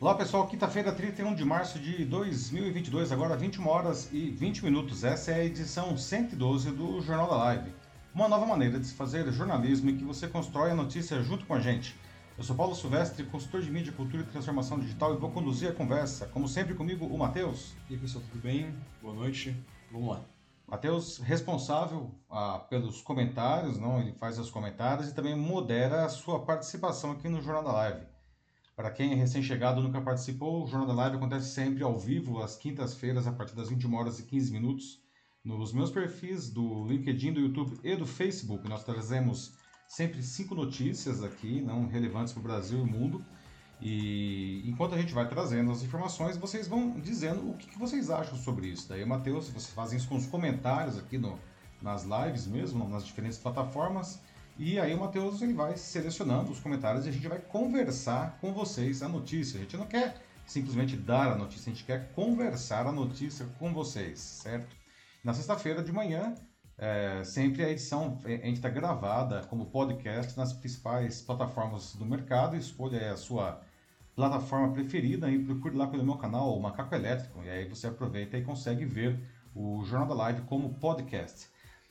Olá pessoal, quinta-feira, 31 de março de 2022, agora 21 horas e 20 minutos. Essa é a edição 112 do Jornal da Live. Uma nova maneira de se fazer jornalismo em que você constrói a notícia junto com a gente. Eu sou Paulo Silvestre, consultor de mídia, cultura e transformação digital e vou conduzir a conversa, como sempre comigo, o Matheus. E aí pessoal, tudo bem? Boa noite. Vamos lá. Matheus, responsável ah, pelos comentários, não? ele faz os comentários e também modera a sua participação aqui no Jornal da Live. Para quem é recém-chegado nunca participou, o Jornal da Live acontece sempre ao vivo, às quintas-feiras, a partir das 21 horas e 15 minutos, nos meus perfis do LinkedIn, do YouTube e do Facebook. Nós trazemos sempre cinco notícias aqui, não relevantes para o Brasil e o mundo. E enquanto a gente vai trazendo as informações, vocês vão dizendo o que, que vocês acham sobre isso. Daí, Matheus, vocês fazem isso com os comentários aqui no, nas lives mesmo, nas diferentes plataformas. E aí o Matheus ele vai selecionando os comentários e a gente vai conversar com vocês a notícia. A gente não quer simplesmente dar a notícia, a gente quer conversar a notícia com vocês, certo? Na sexta-feira de manhã, é, sempre a edição a gente está gravada como podcast nas principais plataformas do mercado. Escolha a sua plataforma preferida e procure lá pelo meu canal, o Macaco Elétrico. E aí você aproveita e consegue ver o Jornal da Live como podcast.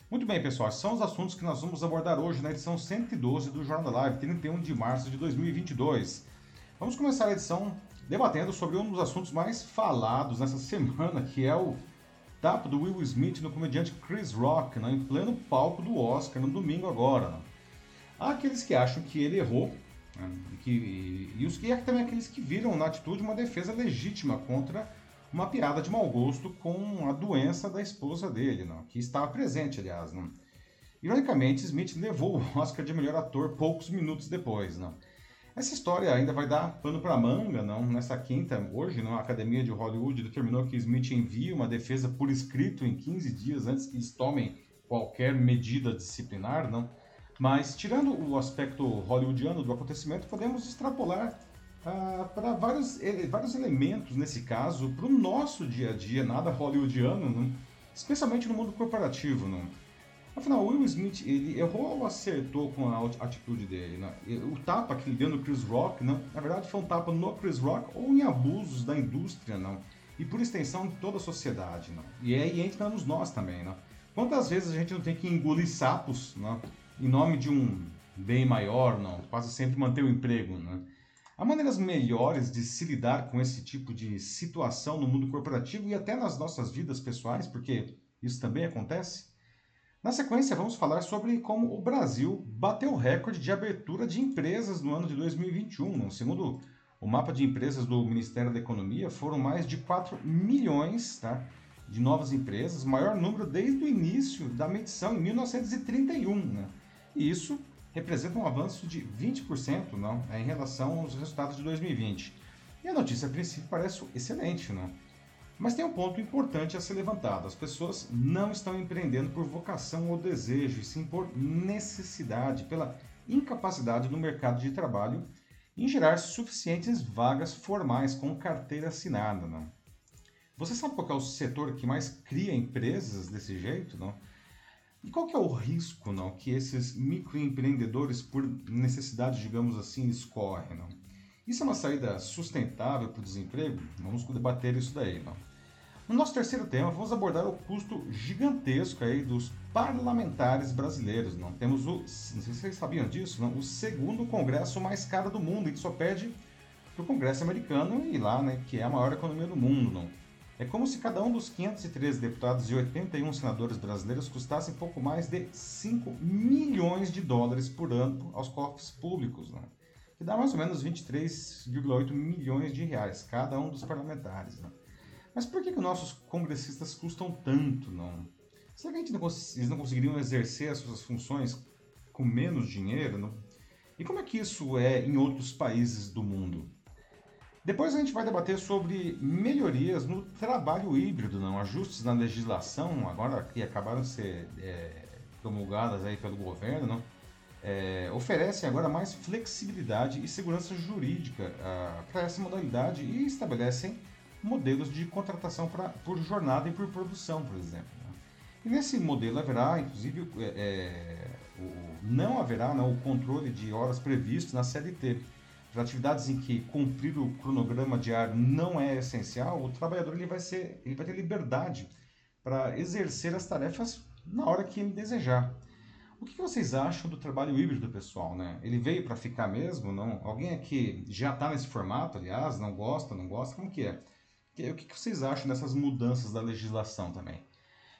Muito bem, pessoal, são os assuntos que nós vamos abordar hoje na edição 112 do Jornal da Live, 31 de março de 2022. Vamos começar a edição debatendo sobre um dos assuntos mais falados nessa semana, que é o tapa do Will Smith no comediante Chris Rock, né, em pleno palco do Oscar, no domingo agora. Há aqueles que acham que ele errou, né, que, e, os que há também aqueles que viram na atitude uma defesa legítima contra uma piada de mau gosto com a doença da esposa dele, não, que estava presente, aliás. Não. Ironicamente, Smith levou o Oscar de melhor ator poucos minutos depois. Não. Essa história ainda vai dar pano para manga, não? Nessa quinta, hoje, a Academia de Hollywood determinou que Smith envie uma defesa por escrito em 15 dias antes que eles tomem qualquer medida disciplinar, não? Mas, tirando o aspecto hollywoodiano do acontecimento, podemos extrapolar ah, para vários, vários elementos, nesse caso, para o nosso dia a dia, nada hollywoodiano, não? especialmente no mundo corporativo. Não? Afinal, Will Smith ele errou ou acertou com a atitude dele? Não? O tapa que ele deu no Chris Rock, não? na verdade, foi um tapa no Chris Rock ou em abusos da indústria, não? e por extensão de toda a sociedade. Não? E aí entramos nós também. Não? Quantas vezes a gente não tem que engolir sapos não? em nome de um bem maior, não? quase sempre manter o emprego? Há maneiras melhores de se lidar com esse tipo de situação no mundo corporativo e até nas nossas vidas pessoais, porque isso também acontece? Na sequência, vamos falar sobre como o Brasil bateu o recorde de abertura de empresas no ano de 2021. Segundo o mapa de empresas do Ministério da Economia, foram mais de 4 milhões tá, de novas empresas, maior número desde o início da medição, em 1931. Né? E isso representa um avanço de 20% não, em relação aos resultados de 2020. E a notícia a princípio parece excelente, não? Mas tem um ponto importante a ser levantado: as pessoas não estão empreendendo por vocação ou desejo, e sim por necessidade, pela incapacidade do mercado de trabalho em gerar suficientes vagas formais com carteira assinada. Não? Você sabe qual é o setor que mais cria empresas desse jeito? Não? E qual que é o risco não, que esses microempreendedores, por necessidade, digamos assim, escorrem? Não? Isso é uma saída sustentável para o desemprego? Vamos debater isso daí. Não? No nosso terceiro tema, vamos abordar o custo gigantesco aí dos parlamentares brasileiros. Não temos o, não sei se vocês sabiam disso, não, o segundo congresso mais caro do mundo, e só pede para o Congresso americano e lá, né, que é a maior economia do mundo. Não? É como se cada um dos 513 deputados e 81 senadores brasileiros custassem pouco mais de 5 milhões de dólares por ano aos cofres públicos, né? que dá mais ou menos 23,8 milhões de reais, cada um dos parlamentares. Né? Mas por que, que nossos congressistas custam tanto? Não? Será que a gente não, eles não conseguiriam exercer as suas funções com menos dinheiro? Não? E como é que isso é em outros países do mundo? Depois a gente vai debater sobre melhorias no trabalho híbrido, não ajustes na legislação, agora que acabaram de ser é, promulgadas aí pelo governo, não? É, oferecem agora mais flexibilidade e segurança jurídica ah, para essa modalidade e estabelecem modelos de contratação pra, por jornada e por produção, por exemplo. E nesse modelo haverá, inclusive, é, é, o, não haverá não, o controle de horas previsto na CLT para atividades em que cumprir o cronograma diário não é essencial, o trabalhador ele vai, ser, ele vai ter liberdade para exercer as tarefas na hora que ele desejar. O que vocês acham do trabalho híbrido, pessoal? Né? Ele veio para ficar mesmo? Não? Alguém aqui já está nesse formato, aliás, não gosta, não gosta? Como que é? O que vocês acham dessas mudanças da legislação também?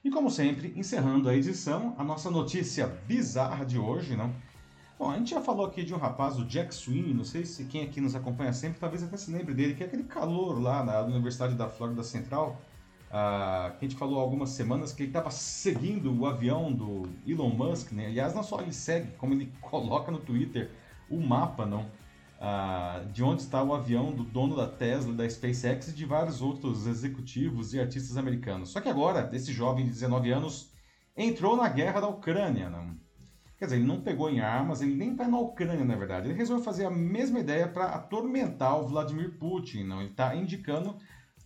E como sempre, encerrando a edição, a nossa notícia bizarra de hoje, não? Bom, a gente já falou aqui de um rapaz, o Jack Sweeney, não sei se quem aqui nos acompanha sempre, talvez até se lembre dele, que é aquele calor lá na Universidade da Flórida Central, ah, que a gente falou há algumas semanas que ele estava seguindo o avião do Elon Musk, né? Aliás, não só ele segue, como ele coloca no Twitter o mapa, não? Ah, de onde está o avião do dono da Tesla, da SpaceX e de vários outros executivos e artistas americanos. Só que agora, esse jovem de 19 anos entrou na guerra da Ucrânia, não? Quer dizer, ele não pegou em armas, ele nem está na Ucrânia, na verdade. Ele resolveu fazer a mesma ideia para atormentar o Vladimir Putin, não? Ele está indicando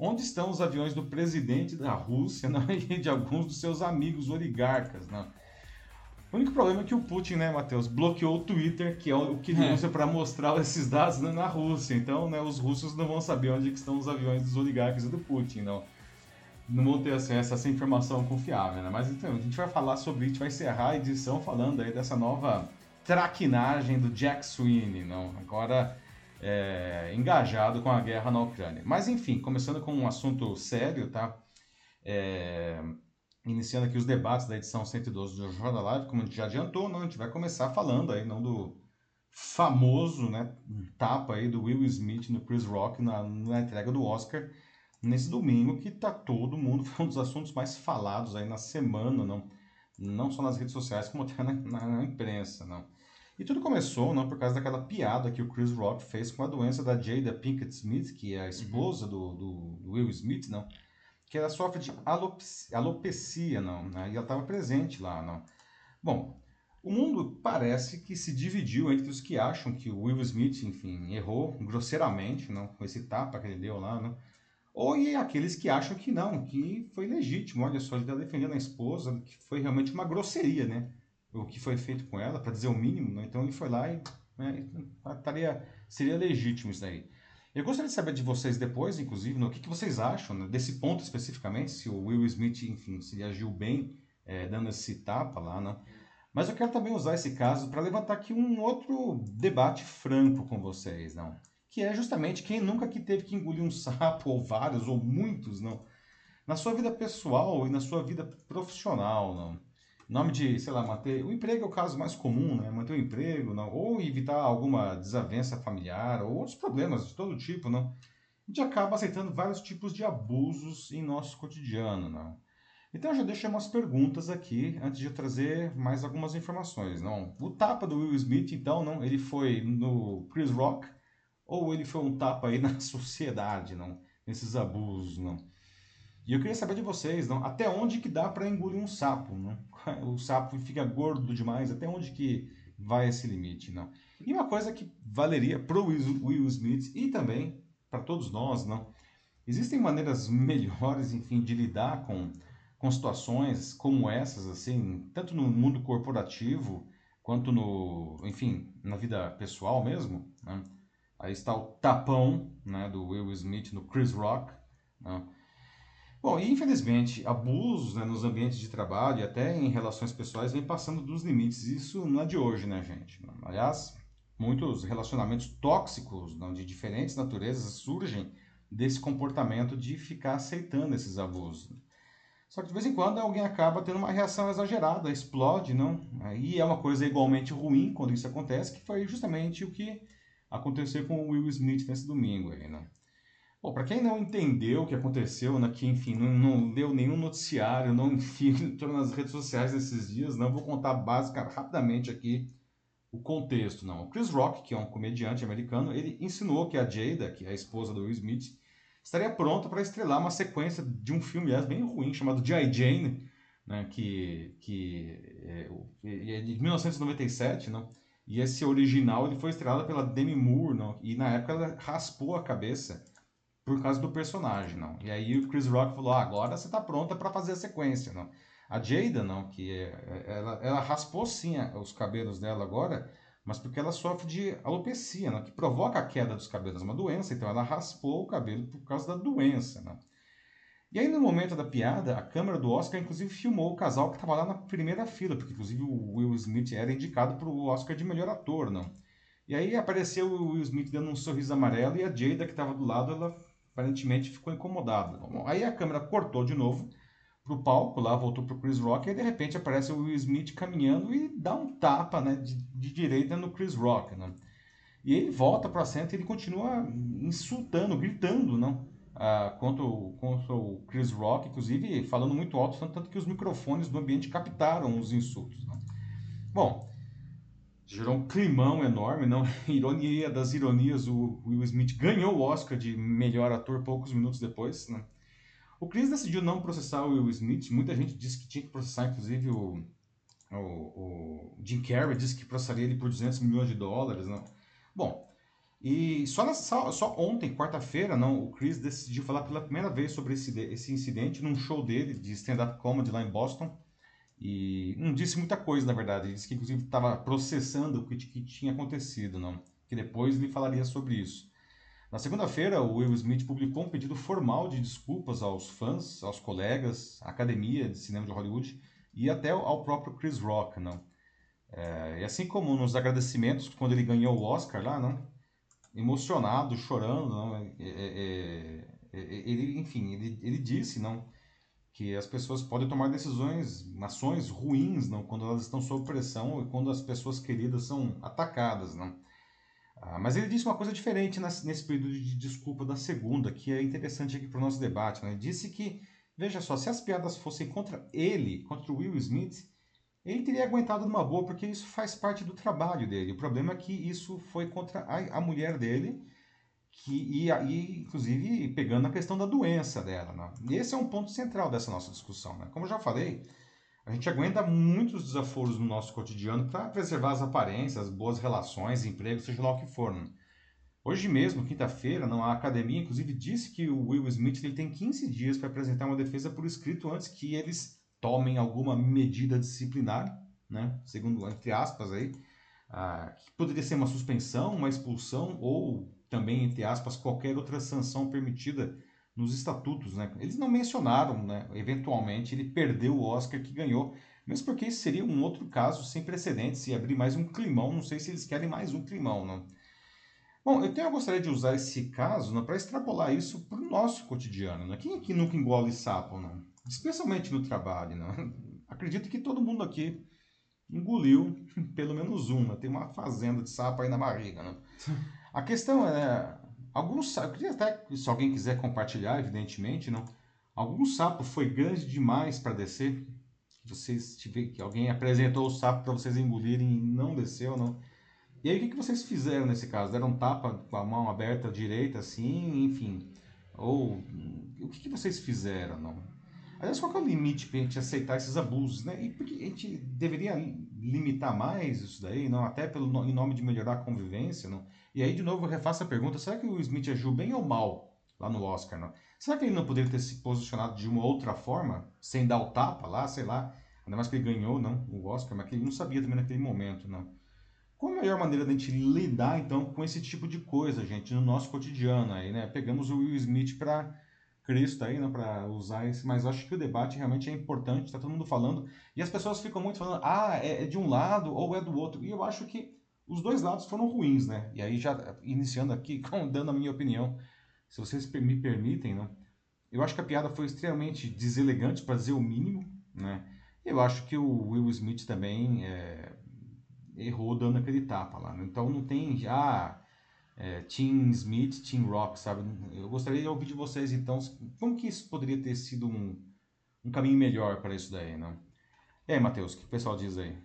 Onde estão os aviões do presidente da Rússia não, e de alguns dos seus amigos oligarcas? Não? O único problema é que o Putin, né, Matheus, bloqueou o Twitter, que é o que ele é. usa para mostrar esses dados na Rússia. Então, né, os russos não vão saber onde estão os aviões dos oligarcas e do Putin, não. Não vão ter acesso a essa informação confiável, né? Mas então, a gente vai falar sobre, a gente vai encerrar a edição falando aí dessa nova traquinagem do Jack Sweeney, não. Agora, é, engajado com a guerra na Ucrânia. Mas enfim, começando com um assunto sério, tá? É, iniciando aqui os debates da edição 112 do Jornal Live, como a gente já adiantou, não, a gente vai começar falando aí não do famoso, né, tapa aí do Will Smith no Chris Rock na, na entrega do Oscar nesse domingo, que tá todo mundo, foi um dos assuntos mais falados aí na semana, não, não só nas redes sociais, como até na, na, na imprensa, não. E tudo começou não, por causa daquela piada que o Chris Rock fez com a doença da Jada Pinkett Smith, que é a esposa uhum. do, do, do, Will Smith, não, que ela sofre de alopecia, alopecia não, né, e ela estava presente lá. Não. Bom, o mundo parece que se dividiu entre os que acham que o Will Smith, enfim, errou grosseiramente não, com esse tapa que ele deu lá, não, ou e aqueles que acham que não, que foi legítimo. Olha só, ele está defendendo a esposa, que foi realmente uma grosseria, né? o que foi feito com ela, para dizer o mínimo, né? então ele foi lá e né, estaria, seria legítimo isso daí. Eu gostaria de saber de vocês depois, inclusive, no que, que vocês acham né, desse ponto especificamente, se o Will Smith, enfim, se ele agiu bem é, dando esse tapa lá, né? Mas eu quero também usar esse caso para levantar aqui um outro debate franco com vocês, não? Que é justamente quem nunca que teve que engolir um sapo, ou vários, ou muitos, não? Na sua vida pessoal e na sua vida profissional, não? nome de, sei lá, manter. O emprego é o caso mais comum, né? Manter o emprego, não, ou evitar alguma desavença familiar, ou outros problemas de todo tipo, não. A gente acaba aceitando vários tipos de abusos em nosso cotidiano, não. Então eu já deixei umas perguntas aqui antes de eu trazer mais algumas informações, não. O tapa do Will Smith, então, não, ele foi no Chris Rock ou ele foi um tapa aí na sociedade, não, nesses abusos, não. E eu queria saber de vocês, não, até onde que dá para engolir um sapo, não? O sapo fica gordo demais, até onde que vai esse limite, não? E uma coisa que valeria para o Will Smith e também para todos nós, não? Existem maneiras melhores, enfim, de lidar com, com situações como essas, assim, tanto no mundo corporativo quanto no, enfim, na vida pessoal mesmo, né? Aí está o tapão, né, do Will Smith no Chris Rock, né? Bom, e infelizmente, abusos né, nos ambientes de trabalho e até em relações pessoais vem passando dos limites. Isso não é de hoje, né, gente? Aliás, muitos relacionamentos tóxicos não, de diferentes naturezas surgem desse comportamento de ficar aceitando esses abusos. Só que de vez em quando alguém acaba tendo uma reação exagerada, explode, não? E é uma coisa igualmente ruim quando isso acontece, que foi justamente o que aconteceu com o Will Smith nesse domingo aí, né? Bom, para quem não entendeu o que aconteceu, né, que enfim, não, não nenhum noticiário, não entrou nas redes sociais esses dias, não vou contar básica, rapidamente aqui o contexto, não. O Chris Rock, que é um comediante americano, ele insinuou que a Jada, que é a esposa do Will Smith, estaria pronta para estrelar uma sequência de um filme, aliás, bem ruim, chamado G.I. Jane, né, que, que é, é de 1997, não? E esse original ele foi estrelado pela Demi Moore, não? E na época ela raspou a cabeça por causa do personagem, não. E aí o Chris Rock falou, ah, agora você tá pronta para fazer a sequência, não. A Jada, não, que é, ela, ela raspou sim os cabelos dela agora, mas porque ela sofre de alopecia, né? que provoca a queda dos cabelos, uma doença, então ela raspou o cabelo por causa da doença. Né? E aí, no momento da piada, a câmera do Oscar, inclusive, filmou o casal que estava lá na primeira fila, porque, inclusive, o Will Smith era indicado para o Oscar de melhor ator, não? E aí apareceu o Will Smith dando um sorriso amarelo e a Jada, que estava do lado, ela aparentemente ficou incomodada. Aí a câmera cortou de novo para o palco, lá voltou para o Chris Rock, e de repente aparece o Will Smith caminhando e dá um tapa né, de, de direita no Chris Rock. Né? E ele volta para a cena e ele continua insultando, gritando, não? Uh, contra, o, contra o Chris Rock, inclusive falando muito alto, tanto, que os microfones do ambiente captaram os insultos. Né? Bom, gerou um climão enorme, não? Ironia das ironias, o Will Smith ganhou o Oscar de melhor ator poucos minutos depois, né? O Chris decidiu não processar o Will Smith, muita gente disse que tinha que processar, inclusive o, o, o Jim Carrey disse que processaria ele por 200 milhões de dólares, né? Bom, e só, nessa, só ontem, quarta-feira, não, o Chris decidiu falar pela primeira vez sobre esse, esse incidente num show dele de stand-up comedy lá em Boston. E não disse muita coisa, na verdade. Ele disse que, inclusive, estava processando o que, que, tinha acontecido, não? Que depois ele falaria sobre isso. Na segunda-feira, o Will Smith publicou um pedido formal de desculpas aos fãs, aos colegas, à academia de cinema de Hollywood e até ao próprio Chris Rock, não? É, e assim como nos agradecimentos, quando ele ganhou o Oscar lá, não? Emocionado, chorando, não? É, é, é, ele, enfim, ele, ele disse, não, que as pessoas podem tomar decisões, ações ruins, não, quando elas estão sob pressão e quando as pessoas queridas são atacadas, não. Ah, mas ele disse uma coisa diferente nesse, nesse período de desculpa da segunda, que é interessante aqui para o nosso debate. Né? Ele disse que, veja só, se as piadas fossem contra ele, contra o Will Smith, ele teria aguentado numa boa, porque isso faz parte do trabalho dele. O problema é que isso foi contra a, a mulher dele, que, e, e, inclusive pegando a questão da doença dela. Né? E esse é um ponto central dessa nossa discussão. Né? Como eu já falei, a gente aguenta muitos desaforos no nosso cotidiano para preservar as aparências, as boas relações, emprego, seja lá o que for. Né? Hoje mesmo, quinta-feira, a academia inclusive disse que o Will Smith ele tem 15 dias para apresentar uma defesa por escrito antes que eles tomem alguma medida disciplinar, né? segundo, entre aspas, aí, ah, que poderia ser uma suspensão, uma expulsão ou também, entre aspas, qualquer outra sanção permitida nos estatutos. Né? Eles não mencionaram, né? eventualmente, ele perdeu o Oscar que ganhou, mesmo porque isso seria um outro caso sem precedentes e abrir mais um climão. Não sei se eles querem mais um climão. Não. Bom, eu, tenho, eu gostaria de usar esse caso né, para extrapolar isso para o nosso cotidiano. Né? Quem aqui nunca engole sapo? Não? Especialmente no trabalho. Né? Acredito que todo mundo aqui engoliu pelo menos uma. Tem uma fazenda de sapo aí na barriga. Né? A questão é, alguns queria até se alguém quiser compartilhar, evidentemente, não. Algum sapo foi grande demais para descer. Vocês tiver, que alguém apresentou o sapo para vocês engolirem e não desceu, não. E aí o que, que vocês fizeram nesse caso? Deram um tapa com a mão aberta direita, assim, enfim. Ou o que, que vocês fizeram, não? Aliás, qual é o limite para a gente aceitar esses abusos, né? E porque a gente deveria limitar mais isso daí, não? Até pelo, em nome de melhorar a convivência, não? E aí, de novo, eu refaço a pergunta, será que o Smith agiu bem ou mal lá no Oscar, não? Será que ele não poderia ter se posicionado de uma outra forma, sem dar o tapa lá, sei lá, ainda mais que ele ganhou, não, o Oscar, mas que ele não sabia também naquele momento, não? Qual a melhor maneira da gente lidar, então, com esse tipo de coisa, gente, no nosso cotidiano aí, né? Pegamos o Will Smith para Cristo aí, né, para usar esse, mas acho que o debate realmente é importante, está todo mundo falando, e as pessoas ficam muito falando, ah, é, é, de um lado ou é do outro, e eu acho que os dois lados foram ruins, né, e aí já iniciando aqui, dando a minha opinião, se vocês me permitem, né, eu acho que a piada foi extremamente deselegante, para dizer o mínimo, né, eu acho que o Will Smith também é, errou dando aquele tapa lá, né? então não tem já é, Tim Smith, Tim Rock, sabe? Eu gostaria de ouvir de vocês, então, como que isso poderia ter sido um, um caminho melhor para isso daí, não? E aí, Matheus, o que o pessoal diz aí?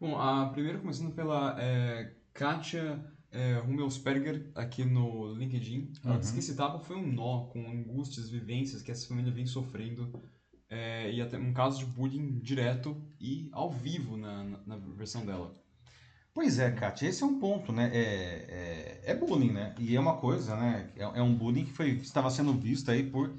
Bom, a primeira começando pela é, Katia é, Rummelsperger, aqui no LinkedIn. Ela uhum. disse que esse tapa foi um nó com angústias, vivências que essa família vem sofrendo é, e até um caso de bullying direto e ao vivo na, na, na versão dela. Pois é, Kátia, esse é um ponto, né? É, é, é bullying, né? E é uma coisa, né? É, é, um bullying que foi, estava sendo visto aí por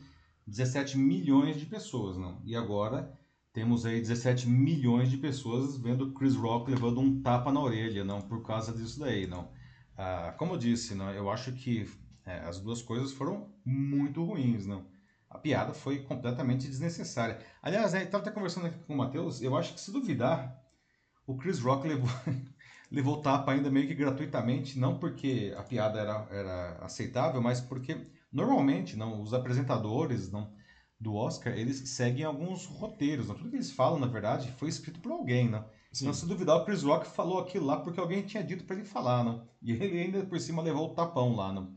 17 milhões de pessoas, não? E agora temos aí 17 milhões de pessoas vendo Chris Rock levando um tapa na orelha, não por causa disso daí, não. Ah, como eu disse, não, eu acho que é, as duas coisas foram muito ruins, não. A piada foi completamente desnecessária. Aliás, estava até conversando aqui com o Matheus, eu acho que se duvidar, o Chris Rock levou, levou tapa ainda meio que gratuitamente, não porque a piada era, era aceitável, mas porque normalmente não os apresentadores não do Oscar, eles seguem alguns roteiros. Não? Tudo que eles falam, na verdade, foi escrito por alguém. Não? Então, se duvidar, o Chris Rock falou aquilo lá porque alguém tinha dito para ele falar. Não? E ele ainda por cima levou o tapão lá. Não?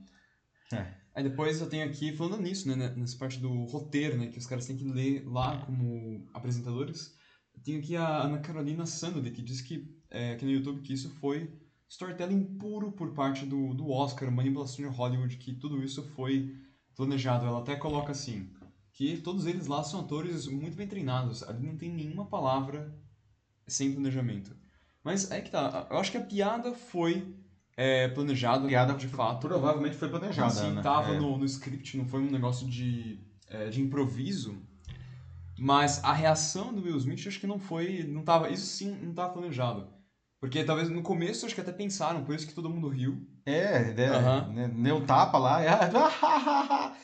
É. Aí depois eu tenho aqui, falando nisso, né, nessa parte do roteiro, né, que os caras têm que ler lá como apresentadores, eu tenho aqui a Ana Carolina Sandler, que diz que, é, aqui no YouTube, que isso foi storytelling puro por parte do, do Oscar, manipulação de Hollywood, que tudo isso foi planejado. Ela até coloca assim, que todos eles lá são atores muito bem treinados, ali não tem nenhuma palavra sem planejamento. Mas é que tá, eu acho que a piada foi é, planejada, piada de fato. Provavelmente foi planejada, Sim, né? tava é. no, no script, não foi um negócio de, é, de improviso. Mas a reação do Will Smith acho que não foi, não tava, isso sim não tava planejado. Porque talvez no começo acho que até pensaram, por isso que todo mundo riu. É, né, uhum. né, deu tapa lá,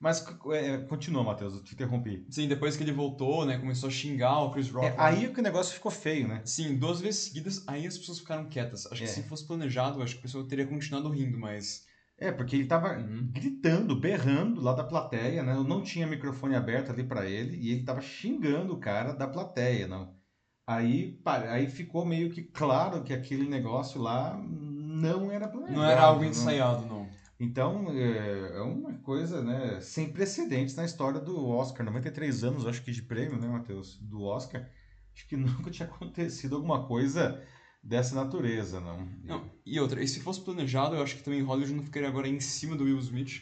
Mas é, continua, Matheus, eu te interrompi. Sim, depois que ele voltou, né, começou a xingar o Chris Rock. É, aí que o negócio ficou feio, né? Sim, duas vezes seguidas, aí as pessoas ficaram quietas. Acho é. que se fosse planejado, acho que a pessoa teria continuado rindo, mas... É, porque ele tava uhum. gritando, berrando lá da plateia, né? Eu não tinha microfone aberto ali para ele e ele tava xingando o cara da plateia, não. Aí, aí ficou meio que claro que aquele negócio lá não era planejado. Não era algo ensaiado, não. não. Então, é, é uma coisa né, sem precedentes na história do Oscar. 93 anos, acho que de prêmio, né, Matheus? Do Oscar. Acho que nunca tinha acontecido alguma coisa dessa natureza, não. não e outra, e se fosse planejado, eu acho que também Hollywood não ficaria agora em cima do Will Smith,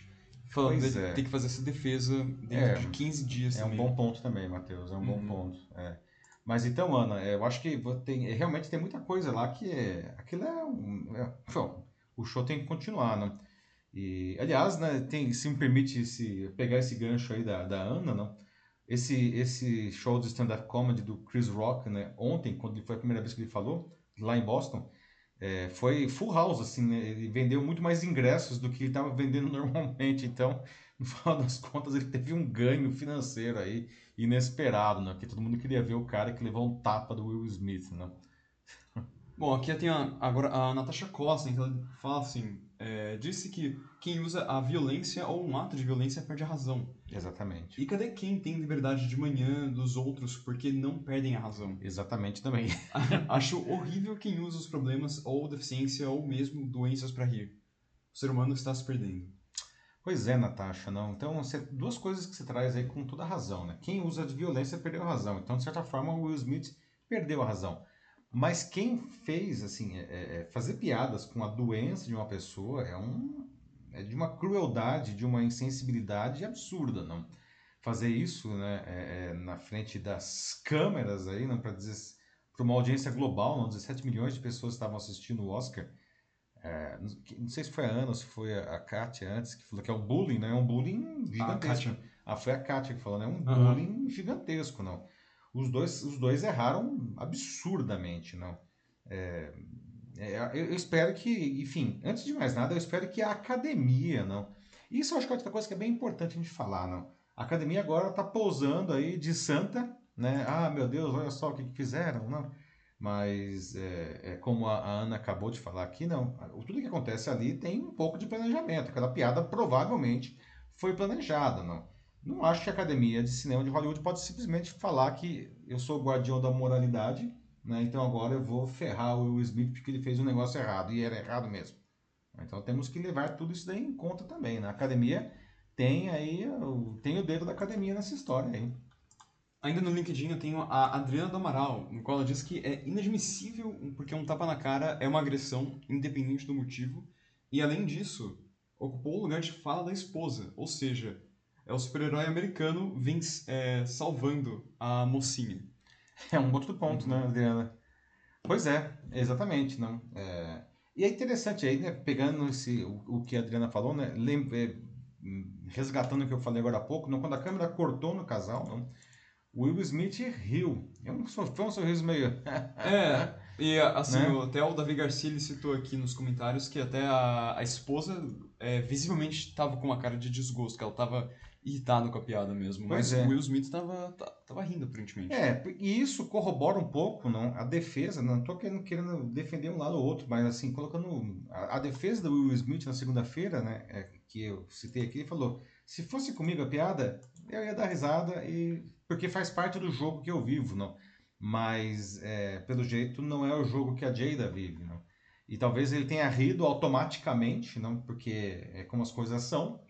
falando que é. tem que fazer essa defesa dentro é, de 15 dias É também. um bom ponto também, Matheus, é um uhum. bom ponto. É. Mas então, Ana, é, eu acho que tem, realmente tem muita coisa lá que é, aquilo é um... É, bom, o show tem que continuar, né? E, aliás, né, tem, se me permite pegar esse gancho aí da, da Ana, não? Esse, esse show de stand-up comedy do Chris Rock, né, ontem, quando foi a primeira vez que ele falou, lá em Boston, é, foi full house, assim, né? ele vendeu muito mais ingressos do que ele estava vendendo normalmente, então, no final das contas, ele teve um ganho financeiro aí, inesperado, né, que todo mundo queria ver o cara que levou um tapa do Will Smith, né? Bom, aqui tem a, agora a Natasha Costa, que ela fala assim, é, disse que quem usa a violência ou um ato de violência perde a razão. Exatamente. E cadê quem tem liberdade de manhã dos outros porque não perdem a razão? Exatamente também. Acho horrível quem usa os problemas ou deficiência ou mesmo doenças para rir. O ser humano está se perdendo. Pois é, Natasha, não. Então, você, duas coisas que você traz aí com toda a razão, né? Quem usa de violência perdeu a razão. Então, de certa forma, o Will Smith perdeu a razão. Mas quem fez, assim, é, é, é, fazer piadas com a doença de uma pessoa é, um, é de uma crueldade, de uma insensibilidade absurda, não? Fazer isso, né, é, é na frente das câmeras aí, não para dizer para uma audiência global, não, 17 milhões de pessoas estavam assistindo o Oscar. É, não sei se foi a Ana ou se foi a Kátia antes, que falou que é um bullying, né? É um bullying gigantesco. Ah, foi a Kátia que falou, né? É um uhum. bullying gigantesco, não. Os dois, os dois erraram absurdamente, não. É, é, eu espero que, enfim, antes de mais nada, eu espero que a academia, não. Isso eu acho que é outra coisa que é bem importante a gente falar, não. A academia agora está pousando aí de santa, né? Ah, meu Deus, olha só o que, que fizeram, não. Mas, é, é, como a, a, Ana acabou de falar aqui, não. Tudo que acontece ali tem um pouco de planejamento. Aquela piada provavelmente foi planejada, não. Não acho que a Academia de Cinema de Hollywood pode simplesmente falar que eu sou o guardião da moralidade, né? então agora eu vou ferrar o Will Smith porque ele fez um negócio errado, e era errado mesmo. Então temos que levar tudo isso daí em conta também. Né? A academia tem aí tem o dedo da academia nessa história aí. Ainda no LinkedIn eu tenho a Adriana do Amaral, no qual ela diz que é inadmissível porque um tapa na cara é uma agressão, independente do motivo, e além disso, ocupou o lugar de fala da esposa, ou seja, é o super-herói americano vem é, salvando a mocinha. É um outro ponto, né, Adriana? Pois é, exatamente, não. É... E é interessante aí, né, pegando esse, o, o que a Adriana falou, né, lem... é, resgatando o que eu falei agora há pouco, não, quando a câmera cortou no casal, não, Will Smith riu. É um, foi um sorriso meio. é, e assim, Né? até o Davi Garcia ele citou aqui nos comentários que até a, a esposa é, visivelmente estava com uma cara de desgosto, que ela estava irritada com a piada mesmo. Pois mas é. o Will Smith estava tava rindo, aparentemente. É, e isso corrobora um pouco, não? A defesa, não estou querendo, querendo defender um lado ou outro, mas assim, colocando a, a defesa do Will Smith na segunda-feira, né, é, que eu citei aqui, ele falou: se fosse comigo a piada, eu ia dar risada e porque faz parte do jogo que eu vivo, não? Mas é, pelo jeito não é o jogo que a Jada vive, não? E talvez ele tenha rido automaticamente, não? Porque é como as coisas são.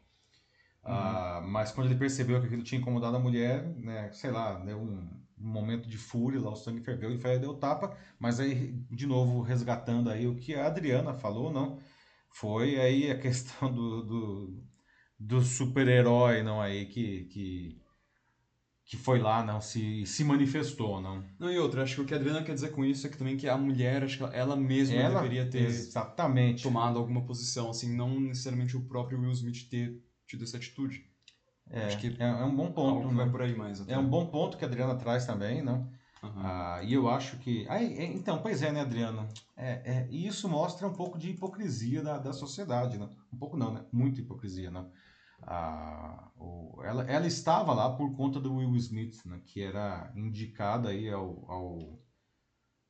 Ah, mas quando ele percebeu que aquilo tinha incomodado a mulher, né, sei lá, deu um, um momento de fúria, lá o sangue ferveu e foi aí deu tapa, mas aí, de novo, resgatando aí o que a Adriana falou, não, foi aí a questão do, do, do super-herói, não, aí, que, que, que foi lá, não, se, se manifestou, não. Não, e outra, acho que o que a Adriana quer dizer com isso é que também que a mulher, acho que ela- mesma Ela, deveria ter exatamente, tomado alguma posição, assim, não necessariamente o próprio Will Smith ter tido essa atitude. é, acho que é, é um bom ponto, que vai né? por aí mais até. é um bom ponto que a Adriana traz também, não, Aham. Ah, e eu acho que. Ah, é- então, pois é, né, Adriano? É, é, e isso mostra um pouco de hipocrisia da, da sociedade, né? Um pouco não, né? Muita hipocrisia, né? Ah, o- ela, ela estava lá por conta do Will Smith, né? Que era indicada aí ao, ao,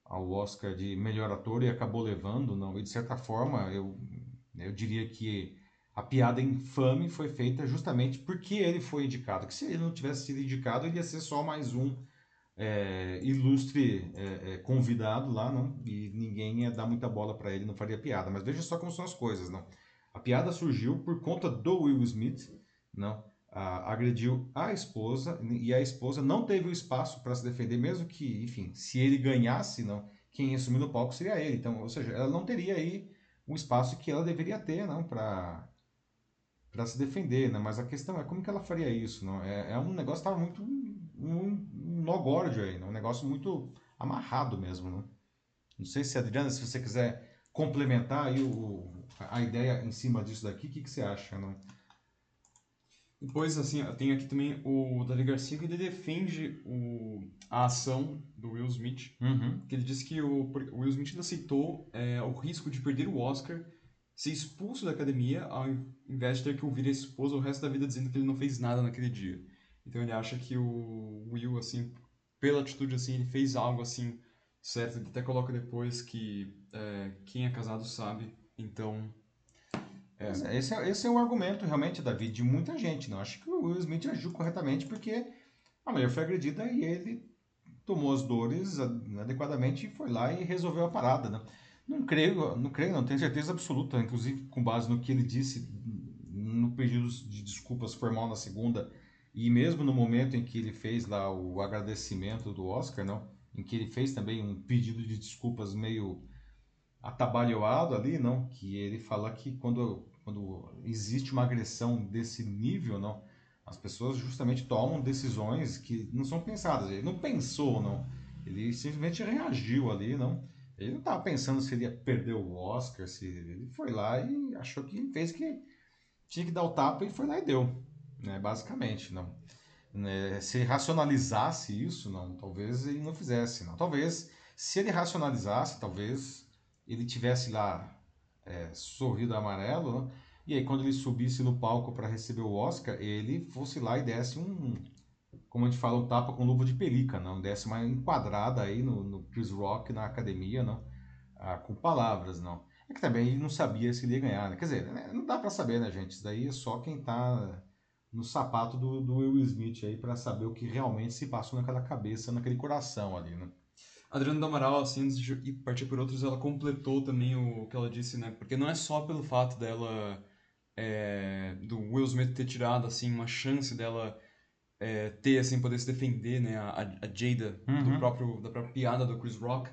ao Oscar de melhor ator e acabou levando, não? E de certa forma, eu, eu diria que a piada infame foi feita justamente porque ele foi indicado. Que se ele não tivesse sido indicado, ele ia ser só mais um é, ilustre é, é, convidado lá, não? E ninguém ia dar muita bola para ele, não faria piada. Mas veja só como são as coisas, não? A piada surgiu por conta do Will Smith, não? Ah, agrediu a esposa e a esposa não teve o espaço para se defender, mesmo que, enfim, se ele ganhasse, não, quem ia assumir no palco seria ele. Então, ou seja, ela não teria aí um espaço que ela deveria ter, não, para para se defender, né? Mas a questão é como que ela faria isso, não? É, é um negócio que estava muito um, um aí, né? Um negócio muito amarrado mesmo, né? Não sei se Adriana, se você quiser complementar aí o, a ideia em cima disso daqui, o que, que você acha, né? Depois, assim, tenho aqui também o Davi Garcia, que ele defende o, a ação do Will Smith, Uhum. que ele disse que o, o Will Smith aceitou é, o risco de perder o Oscar, ser expulso da academia, ao invés de ter que ouvir a esposa o resto da vida dizendo que ele não fez nada naquele dia. Então ele acha que o Will, assim, pela atitude, assim, ele fez algo, assim, certo. Ele até coloca depois que é, quem é casado sabe, então... É. Esse, é, esse é o argumento realmente, Davi, de muita gente. Não acho que o Will Smith agiu corretamente porque a mulher foi agredida e ele tomou as dores adequadamente e foi lá e resolveu a parada, né? Não creio, não creio, não tenho certeza absoluta, inclusive com base no que ele disse no pedido de desculpas formal na segunda e mesmo no momento em que ele fez lá o agradecimento do Oscar, não? Em que ele fez também um pedido de desculpas meio atabalhoado ali, não? Que ele fala que quando, quando existe uma agressão desse nível, não? As pessoas justamente tomam decisões que não são pensadas. Ele não pensou, não. Ele simplesmente reagiu ali, não? Ele não estava pensando se ele ia perder o Oscar, se ele foi lá e achou que fez que tinha que dar o tapa e foi lá e deu, né? Basicamente, não. Né, Se racionalizasse isso, não, talvez ele não fizesse, não. Talvez se ele racionalizasse, talvez ele tivesse lá é, sorrido amarelo, né? e aí quando ele subisse no palco para receber o Oscar, ele fosse lá e desse um, como a gente fala, um tapa com luva de pelica, não, desse uma enquadrada aí no, no Chris Rock na academia, não, ah, com palavras, não. É que também ele não sabia se ele ia ganhar, né? Quer dizer, né, não dá para saber, né, gente? Isso daí é só quem tá no sapato do, do Will Smith aí para saber o que realmente se passou naquela cabeça, naquele coração ali, né? Adriana do Amaral, assim, antes de ir partir por outros, ela completou também o que ela disse, né? Porque não é só pelo fato dela, é, do Will Smith ter tirado, assim, uma chance dela é, ter, assim, poder se defender, né? A, a Jada, Uhum. do próprio, da própria piada do Chris Rock.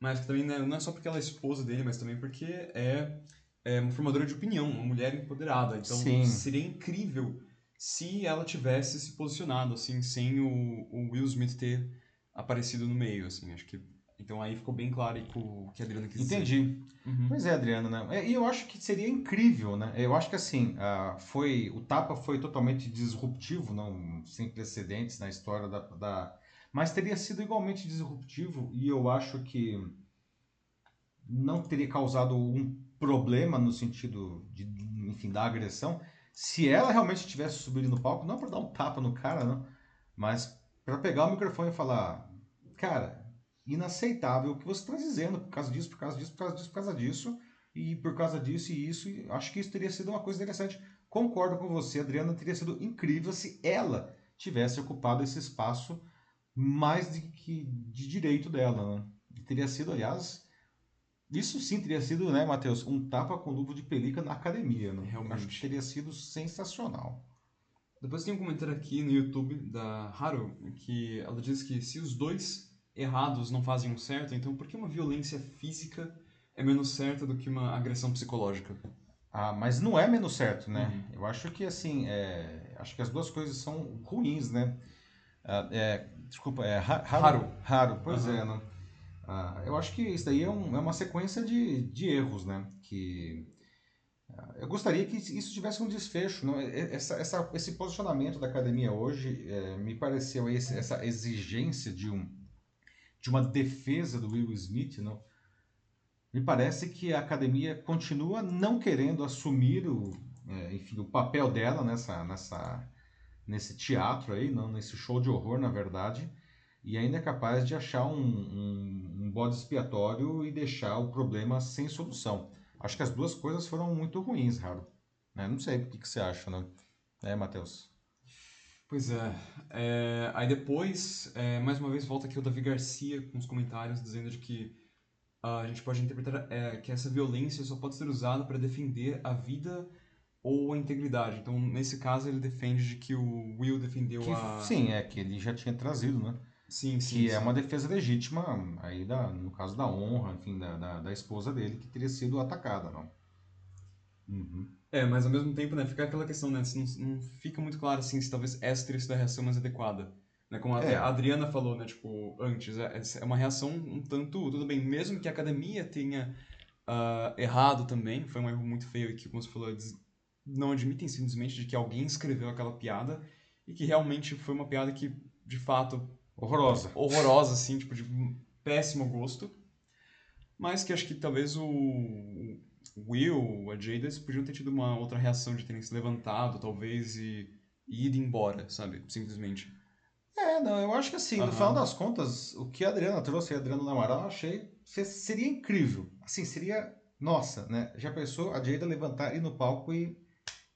Mas que também né, não é só porque ela é esposa dele, mas também porque é, é uma formadora de opinião, uma mulher empoderada. Então Sim. seria incrível se ela tivesse se posicionado, assim, sem o, o Will Smith ter aparecido no meio, assim. Acho que Então aí ficou bem claro o que a Adriana quis Entendi. dizer. Uhum. Pois é, Adriana, né? É, e eu acho que seria incrível, né? Eu acho que assim, uh, foi o tapa foi totalmente disruptivo, não sem precedentes na história da, da, mas teria sido igualmente disruptivo e eu acho que não teria causado um problema no sentido de, enfim, da agressão, se ela realmente tivesse subido no palco, não para dar um tapa no cara, não, mas para pegar o microfone e falar, cara, inaceitável o que você está dizendo, por causa disso, por causa disso, por causa disso, por causa disso, e por causa disso e isso, e acho que isso teria sido uma coisa interessante. Concordo com você, Adriana, teria sido incrível se ela tivesse ocupado esse espaço mais de, que, de direito dela, né? Teria sido, aliás, isso sim teria sido, né, Matheus, um tapa com luva de pelica na academia, né? Realmente. Acho que teria sido sensacional. Depois tem um comentário aqui no YouTube da Haru, que ela diz que se os dois errados não fazem um certo, então por que uma violência física é menos certa do que uma agressão psicológica? Ah, mas não é menos certo, né? Uhum. Eu acho que, assim, é... acho que as duas coisas são ruins, né? Ah, é... Desculpa, é raro. Raro, pois uhum. é, né? Ah, eu acho que isso daí é, um, é uma sequência de, de erros, né? Que ah, eu gostaria que isso tivesse um desfecho. Não? Essa, essa, esse posicionamento da academia hoje é, me pareceu esse, essa exigência de um de uma defesa do Will Smith, não? Me parece que a academia continua não querendo assumir o, é, enfim, o papel dela nessa, nessa, nesse teatro aí, não, nesse show de horror, na verdade, e ainda é capaz de achar um, um, um bode expiatório e deixar o problema sem solução. Acho que as duas coisas foram muito ruins, Raro. Né? Não sei o que, que você acha, né? É, Matheus? Pois é. é aí depois, é, mais uma vez, volta aqui o Davi Garcia com os comentários dizendo de que a gente pode interpretar é, que essa violência só pode ser usada para defender a vida ou a integridade. Então, nesse caso, ele defende de que o Will defendeu que, a... Sim, é que ele já tinha trazido, né? Sim, sim. Que é sim. é uma defesa legítima, aí da, no caso da honra, enfim, da, da, da esposa dele, que teria sido atacada, não? Uhum. É, mas ao mesmo tempo, né, fica aquela questão, né, não, não fica muito claro, assim, se talvez essa teria sido a reação mais adequada. Né, como é. a Adriana falou, né, tipo, antes, é, é uma reação um tanto, tudo bem, mesmo que a academia tenha uh, errado também, foi um erro muito feio que, como você falou, eles não admitem simplesmente de que alguém escreveu aquela piada e que realmente foi uma piada que, de fato... Horrorosa. Horrorosa, assim, tipo, de péssimo gosto. Mas que acho que talvez o Will, a Jada, podiam ter tido uma outra reação de terem se levantado, talvez, e, e ido embora, sabe? Simplesmente. É, não, eu acho que assim, uhum. no final das contas, o que a Adriana trouxe, a Adriana Namaral, eu achei seria incrível. Assim, seria, nossa, né? Já pensou a Jada levantar, ir no palco e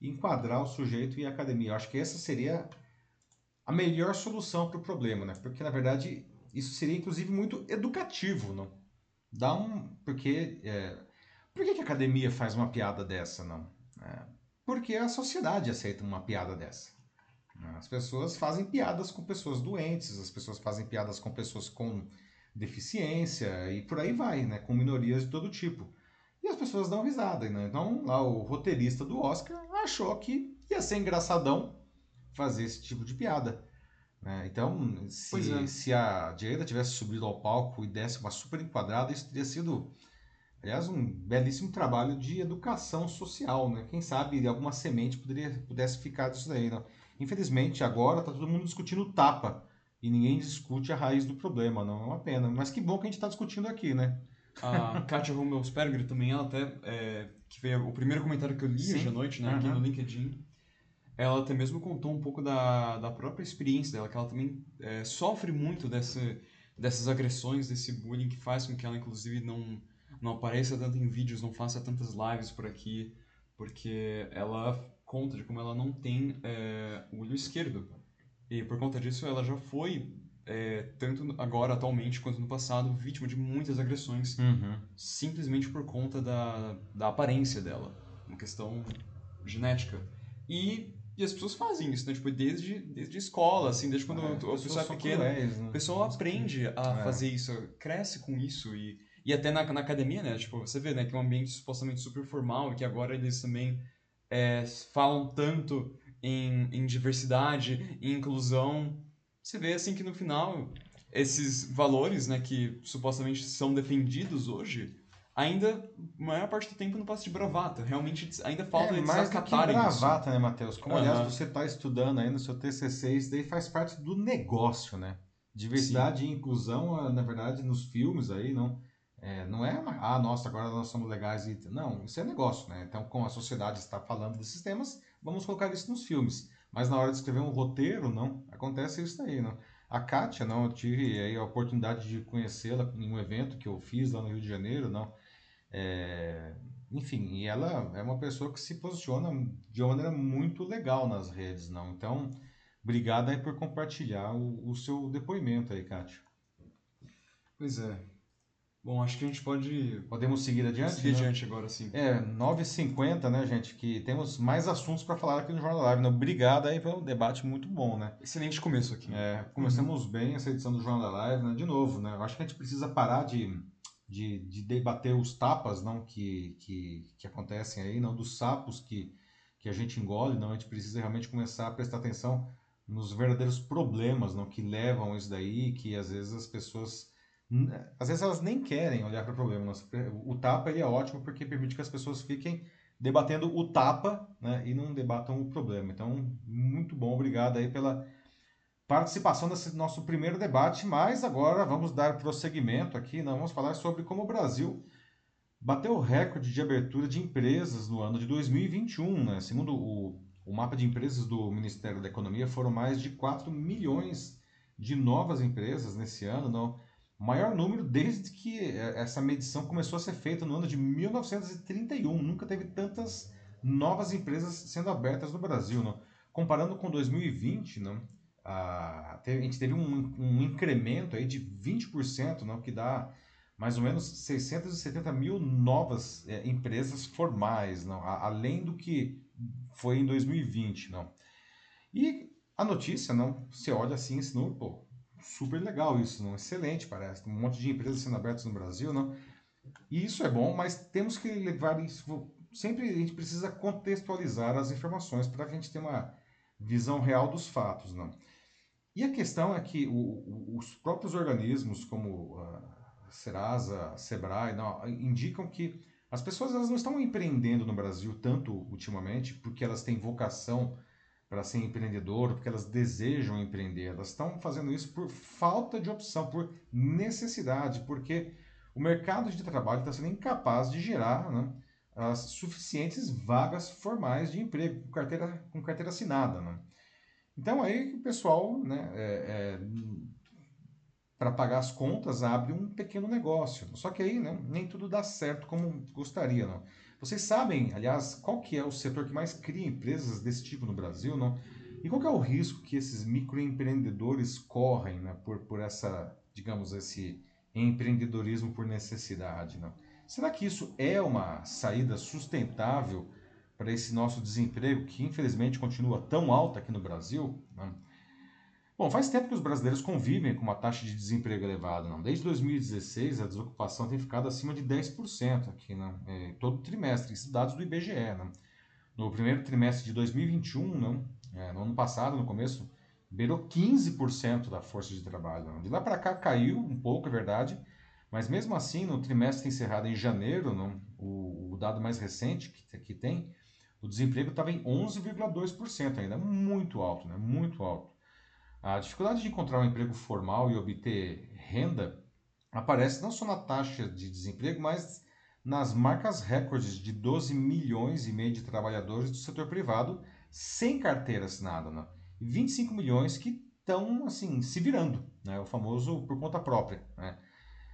enquadrar o sujeito e a academia. Eu acho que essa seria a melhor solução para o problema, né? Porque, na verdade, isso seria, inclusive, muito educativo, não? Dá um... Porque... É, por que, que a academia faz uma piada dessa, não? É, porque a sociedade aceita uma piada dessa. As pessoas fazem piadas com pessoas doentes, as pessoas fazem piadas com pessoas com deficiência e por aí vai, né? Com minorias de todo tipo. E as pessoas dão risada. Né? Então, lá o roteirista do Oscar achou que ia ser engraçadão fazer esse tipo de piada. Né? Então, se, é. se a Jada tivesse subido ao palco e desse uma super enquadrada, isso teria sido Aliás, um belíssimo trabalho de educação social, né? Quem sabe alguma semente poderia, pudesse ficar disso daí, né? Infelizmente, agora está todo mundo discutindo tapa e ninguém discute a raiz do problema, não é uma pena. Mas que bom que a gente está discutindo aqui, né? A Katia Rummelsperger também, ela até, é, que veio o primeiro comentário que eu li Sim. hoje à noite, né, uhum. aqui no LinkedIn, ela até mesmo contou um pouco da, da própria experiência dela, que ela também é, sofre muito dessa, dessas agressões, desse bullying que faz com que ela, inclusive, não não apareça tanto em vídeos, não faça tantas lives por aqui, porque ela conta de como ela não tem é, o olho esquerdo. E por conta disso, ela já foi, é, tanto agora, atualmente, quanto no passado, vítima de muitas agressões, uhum. simplesmente por conta da, da aparência dela, uma questão genética. E, e as pessoas fazem isso, né? Tipo, desde, desde escola, assim, desde quando é, a pessoa é pequena, né? a pessoa aprende a é. fazer isso, cresce com isso e e até na, na academia, né? Tipo, você vê, né? Que é um ambiente supostamente super formal, que agora eles também é, falam tanto em, em diversidade, em inclusão. Você vê, assim, que no final esses valores, né, que supostamente são defendidos hoje, ainda, a maior parte do tempo, não passa de bravata. Realmente ainda falta é, eles mais que bravata, isso. né, Matheus? Como, Aham. aliás, você está estudando aí no seu TCC, isso daí faz parte do negócio, né? Diversidade e inclusão, na verdade, nos filmes aí, não é, não é, uma- ah, nossa, agora nós somos legais e... Não, isso é negócio, né? Então, como a sociedade está falando desses temas, vamos colocar isso nos filmes. Mas na hora de escrever um roteiro, não, acontece isso daí, não. A Kátia, não, eu tive aí a oportunidade de conhecê-la em um evento que eu fiz lá no Rio de Janeiro, não. É, enfim, e ela é uma pessoa que se posiciona de uma maneira muito legal nas redes, não. Então, obrigado aí por compartilhar o, o seu depoimento aí, Kátia. Pois é. Bom, acho que a gente pode Podemos seguir adiante? seguir né? adiante agora, sim. É, 9h50, né, gente? Que temos mais assuntos para falar aqui no Jornal Live. Né? Obrigado aí pelo debate muito bom, né? Excelente começo aqui. É, começamos bem essa edição do Jornal da Live, né? De novo, né? Eu acho que a gente precisa parar de, de, de debater os tapas, não, que, que, que acontecem aí, não dos sapos que, que a gente engole, não. A gente precisa realmente começar a prestar atenção nos verdadeiros problemas, não, que levam isso daí, que às vezes as pessoas às vezes elas nem querem olhar para o problema. O tapa ele é ótimo porque permite que as pessoas fiquem debatendo o tapa né, e não debatam o problema. Então, muito bom, obrigado aí pela participação nesse nosso primeiro debate, mas agora vamos dar prosseguimento aqui, nós vamos falar sobre como o Brasil bateu o recorde de abertura de empresas no ano de 2021, né? Segundo o, o mapa de empresas do Ministério da Economia, foram mais de 4 milhões de novas empresas nesse ano, não? Maior número desde que eh, essa medição começou a ser feita no ano de 1931. Nunca teve tantas novas empresas sendo abertas no Brasil, não? Comparando com 2020, não? a, te- a gente teve um, um incremento aí de 20%, não, que dá mais ou menos 670 mil novas eh, empresas formais, não, a- além do que foi em 2020, não. E a notícia, não, você olha assim esse número, pô, super legal isso, não, excelente, parece, um monte de empresas sendo abertas no Brasil, não. E isso é bom, mas temos que levar isso, sempre a gente precisa contextualizar as informações para que a gente tenha uma visão real dos fatos, não. E a questão é que o- o- os próprios organismos, como a Serasa, Sebrae, não, indicam que as pessoas elas não estão empreendendo no Brasil tanto ultimamente porque elas têm vocação para ser empreendedor, porque elas desejam empreender. Elas estão fazendo isso por falta de opção, por necessidade, porque o mercado de trabalho está sendo incapaz de gerar né, as suficientes vagas formais de emprego com carteira, com carteira assinada. Né? Então aí o pessoal, né, para pagar as contas, abre um pequeno negócio. Só que aí né, nem tudo dá certo como gostaria. Não? Vocês sabem, aliás, qual que é o setor que mais cria empresas desse tipo no Brasil? Não? E qual que é o risco que esses microempreendedores correm né, por, por essa, digamos, esse empreendedorismo por necessidade? Não? Será que isso é uma saída sustentável para esse nosso desemprego que infelizmente continua tão alto aqui no Brasil? Não? Bom, faz tempo que os brasileiros convivem com uma taxa de desemprego elevada. Não? Desde 2016, a desocupação tem ficado acima de 10% aqui, não? É, todo trimestre. Isso dados do IBGE. Não? No primeiro trimestre de 2021, não? É, no ano passado, no começo, beirou 15% da força de trabalho. Não? De lá para cá caiu um pouco, é verdade, mas mesmo assim, no trimestre encerrado em janeiro, não? O, o dado mais recente que, que tem, o desemprego estava em 11,2% ainda, muito alto, né? muito alto. A dificuldade de encontrar um emprego formal e obter renda aparece não só na taxa de desemprego, mas nas marcas recordes de 12 milhões e meio de trabalhadores do setor privado sem carteira assinada, né? e 25 milhões que estão assim se virando, né? o famoso por conta própria. Né?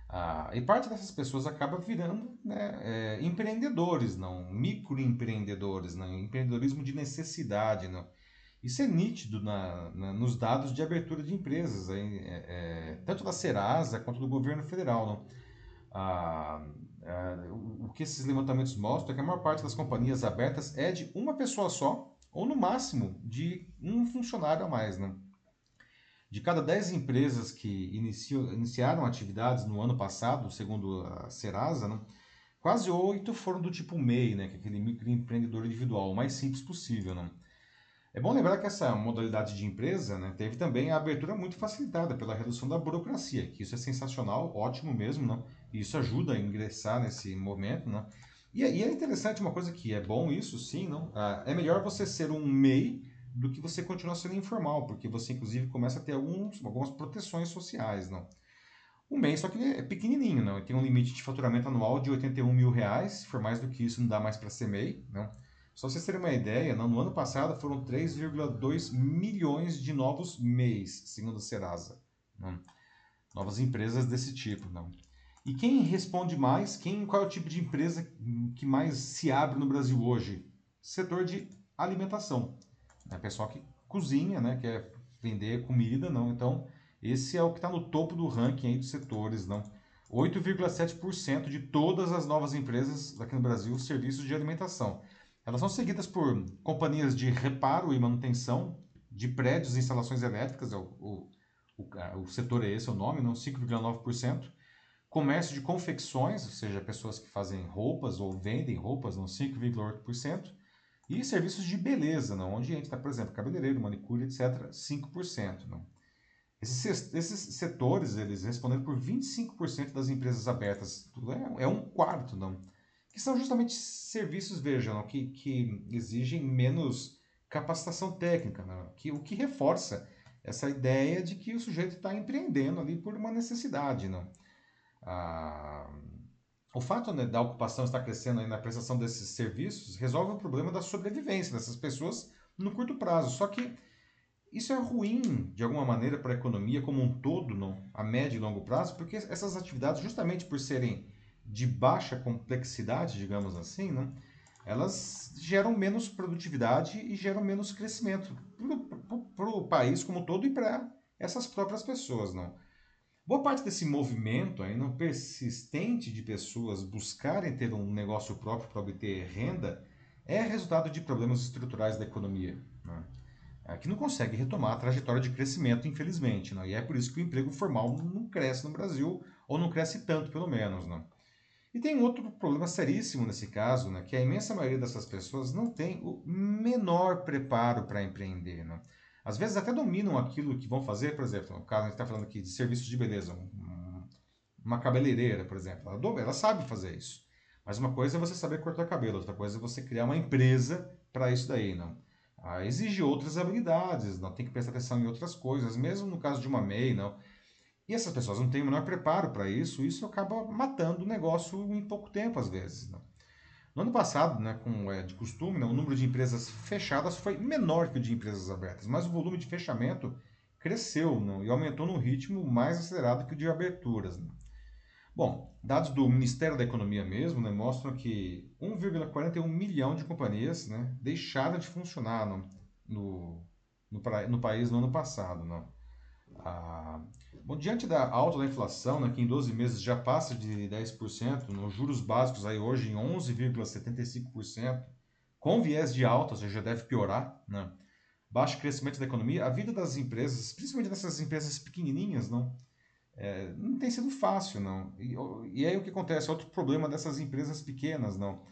Ah, e parte dessas pessoas acaba virando né, é, empreendedores, não microempreendedores, não empreendedorismo de necessidade, não. Isso é nítido na, na, nos dados de abertura de empresas, aí, é, é, tanto da Serasa quanto do governo federal. Não? Ah, ah, o, o que esses levantamentos mostram é que a maior parte das companhias abertas é de uma pessoa só, ou no máximo de um funcionário a mais. Não? De cada 10 empresas que iniciaram atividades no ano passado, segundo a Serasa, não? quase 8 foram do tipo MEI, né? que é aquele microempreendedor individual, o mais simples possível. Não? É bom lembrar que essa modalidade de empresa né, teve também a abertura muito facilitada pela redução da burocracia, que isso é sensacional, ótimo mesmo, não? e isso ajuda a ingressar nesse momento. Não? E, e é interessante uma coisa que é bom isso, sim, não? Ah, é melhor você ser um MEI do que você continuar sendo informal, porque você inclusive começa a ter alguns, algumas proteções sociais, não? O MEI, só que ele é pequenininho, não? Ele tem um limite de faturamento anual de 81 mil reais, se for mais do que isso não dá mais para ser MEI, não? Só vocês terem uma ideia, no ano passado foram 3,2 milhões de novos MEIs, segundo a Serasa. Não? Novas empresas desse tipo, não? E quem responde mais? Quem, qual é o tipo de empresa que mais se abre no Brasil hoje? Setor de alimentação. É pessoal que cozinha, né? Quer vender comida, não. Então, esse é o que está no topo do ranking aí dos setores, não. 8,7% de todas as novas empresas aqui no Brasil, serviços de alimentação. Elas são seguidas por companhias de reparo e manutenção de prédios e instalações elétricas, é o, o, o, o setor é esse, o nome, não 5,9% comércio de confecções, ou seja, pessoas que fazem roupas ou vendem roupas, no 5,8%, e serviços de beleza, não? onde a gente está, por exemplo, cabeleireiro, manicure, etc., 5%. Não? Esses, esses setores, eles responderam por 25% das empresas abertas, é, é, um quarto, não? Que são justamente serviços, vejam, que, que exigem menos capacitação técnica, não? Que, o que reforça essa ideia de que o sujeito está empreendendo ali por uma necessidade. Não? Ah, o fato né, da ocupação estar crescendo na prestação desses serviços resolve o problema da sobrevivência dessas pessoas no curto prazo. Só que isso é ruim, de alguma maneira, para a economia como um todo, no, a médio e longo prazo, porque essas atividades, justamente por serem de baixa complexidade, digamos assim, né, elas geram menos produtividade e geram menos crescimento para o país como um todo e para essas próprias pessoas. Não? Boa parte desse movimento ainda persistente de pessoas buscarem ter um negócio próprio para obter renda é resultado de problemas estruturais da economia, né? É, que não consegue retomar a trajetória de crescimento, infelizmente. Né? E é por isso que o emprego formal não cresce no Brasil, ou não cresce tanto, pelo menos. Né? E tem outro problema seríssimo nesse caso, né? que a imensa maioria dessas pessoas não tem o menor preparo para empreender. Né? às vezes até dominam aquilo que vão fazer, por exemplo, no caso a gente está falando aqui de serviços de beleza, um, uma cabeleireira, por exemplo, ela, ela sabe fazer isso. Mas uma coisa é você saber cortar cabelo, outra coisa é você criar uma empresa para isso daí, não. Ah, exige outras habilidades, não tem que prestar atenção em outras coisas, mesmo no caso de uma MEI, não. E essas pessoas não têm o menor preparo para isso, isso acaba matando o negócio em pouco tempo, às vezes. Não. No ano passado, né, como é de costume, né, o número de empresas fechadas foi menor que o de empresas abertas, mas o volume de fechamento cresceu né, e aumentou num ritmo mais acelerado que o de aberturas. Né. Bom, dados do Ministério da Economia mesmo né, mostram que 1,41 milhão de companhias né, deixaram de funcionar no, no, no, no, país no ano passado. Né. Ah, Bom, diante da alta da inflação, né, que em 12 meses já passa de 10%, nos juros básicos aí hoje em 11,75%, com viés de alta, ou seja, já deve piorar, né? baixo crescimento da economia, a vida das empresas, principalmente dessas empresas pequenininhas, não, é, não tem sido fácil, não. E, e aí o que acontece? Outro problema dessas empresas pequenas, não.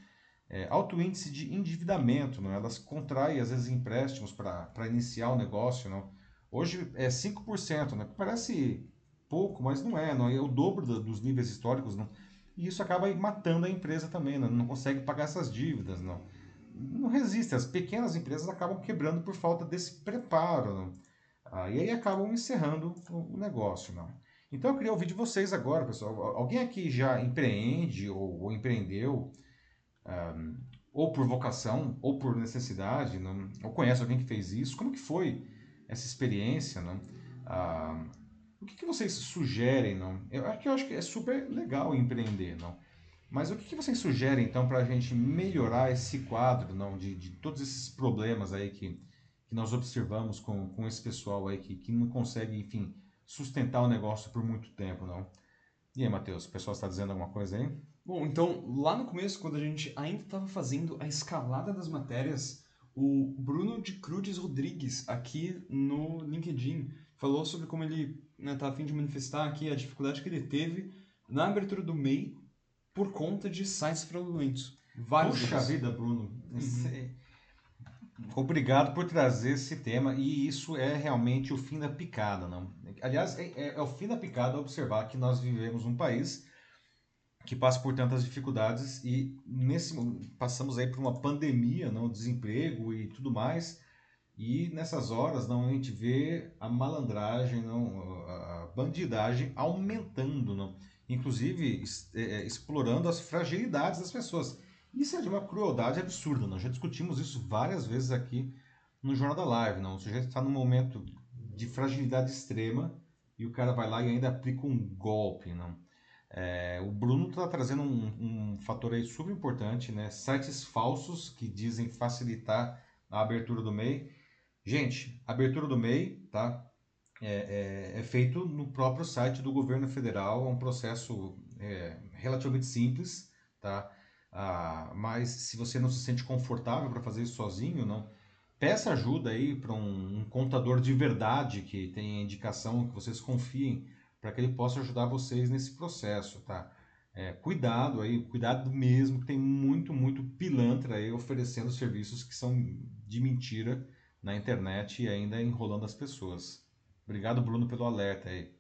É, alto índice de endividamento, não. Elas contraem, às vezes, empréstimos para iniciar o negócio, não Hoje é 5%, né? Parece pouco, mas não é, não é o dobro do, dos níveis históricos, não. E isso acaba matando a empresa também, não, não consegue pagar essas dívidas, não. Não resiste, as pequenas empresas acabam quebrando por falta desse preparo, não. Ah, e aí acabam encerrando o, o negócio, não. Então eu queria ouvir de vocês agora, pessoal. Alguém aqui já empreende ou, ou empreendeu, um, ou por vocação, ou por necessidade, não? ou conhece alguém que fez isso? Como que foi essa experiência, né? Ah, o que, que vocês sugerem, não? Eu acho que eu acho que é super legal empreender, não? Mas o que, que vocês sugerem então para a gente melhorar esse quadro, não, de, de todos esses problemas aí que, que nós observamos com, com esse pessoal aí que, que não consegue, enfim, sustentar o negócio por muito tempo, não? E aí, Matheus, o pessoal está dizendo alguma coisa aí? Bom, então, lá no começo, quando a gente ainda estava fazendo a escalada das matérias, o Bruno de Cruz Rodrigues, aqui no LinkedIn, falou sobre como ele está né, tá a fim de manifestar aqui a dificuldade que ele teve na abertura do MEI por conta de sites fraudulentos. Vários Puxa vida, Bruno. Uhum. obrigado por trazer esse tema e isso é realmente o fim da picada, não? Aliás, é, é, é o fim da picada observar que nós vivemos um país que passa por tantas dificuldades e nesse passamos aí por uma pandemia, não, desemprego e tudo mais. E nessas horas não a gente vê a malandragem, não, a bandidagem aumentando, não, inclusive é, é, explorando as fragilidades das pessoas. Isso é de uma crueldade absurda, nós já discutimos isso várias vezes aqui no Jornal da Live, não. O sujeito está num momento de fragilidade extrema e o cara vai lá e ainda aplica um golpe, não. É, o Bruno está trazendo um, um, fator aí super importante, né? Sites falsos que dizem facilitar a abertura do MEI. Gente, abertura do MEI, tá? É, é, é, feito no próprio site do governo federal, é um processo é, relativamente simples, tá? Ah, mas se você não se sente confortável para fazer isso sozinho, não, peça ajuda aí para um, um, contador de verdade que tenha indicação, que vocês confiem para que ele possa ajudar vocês nesse processo, tá? É, cuidado aí, cuidado mesmo, tem muito, muito pilantra aí oferecendo serviços que são de mentira na internet e ainda enrolando as pessoas. Obrigado, Bruno, pelo alerta aí.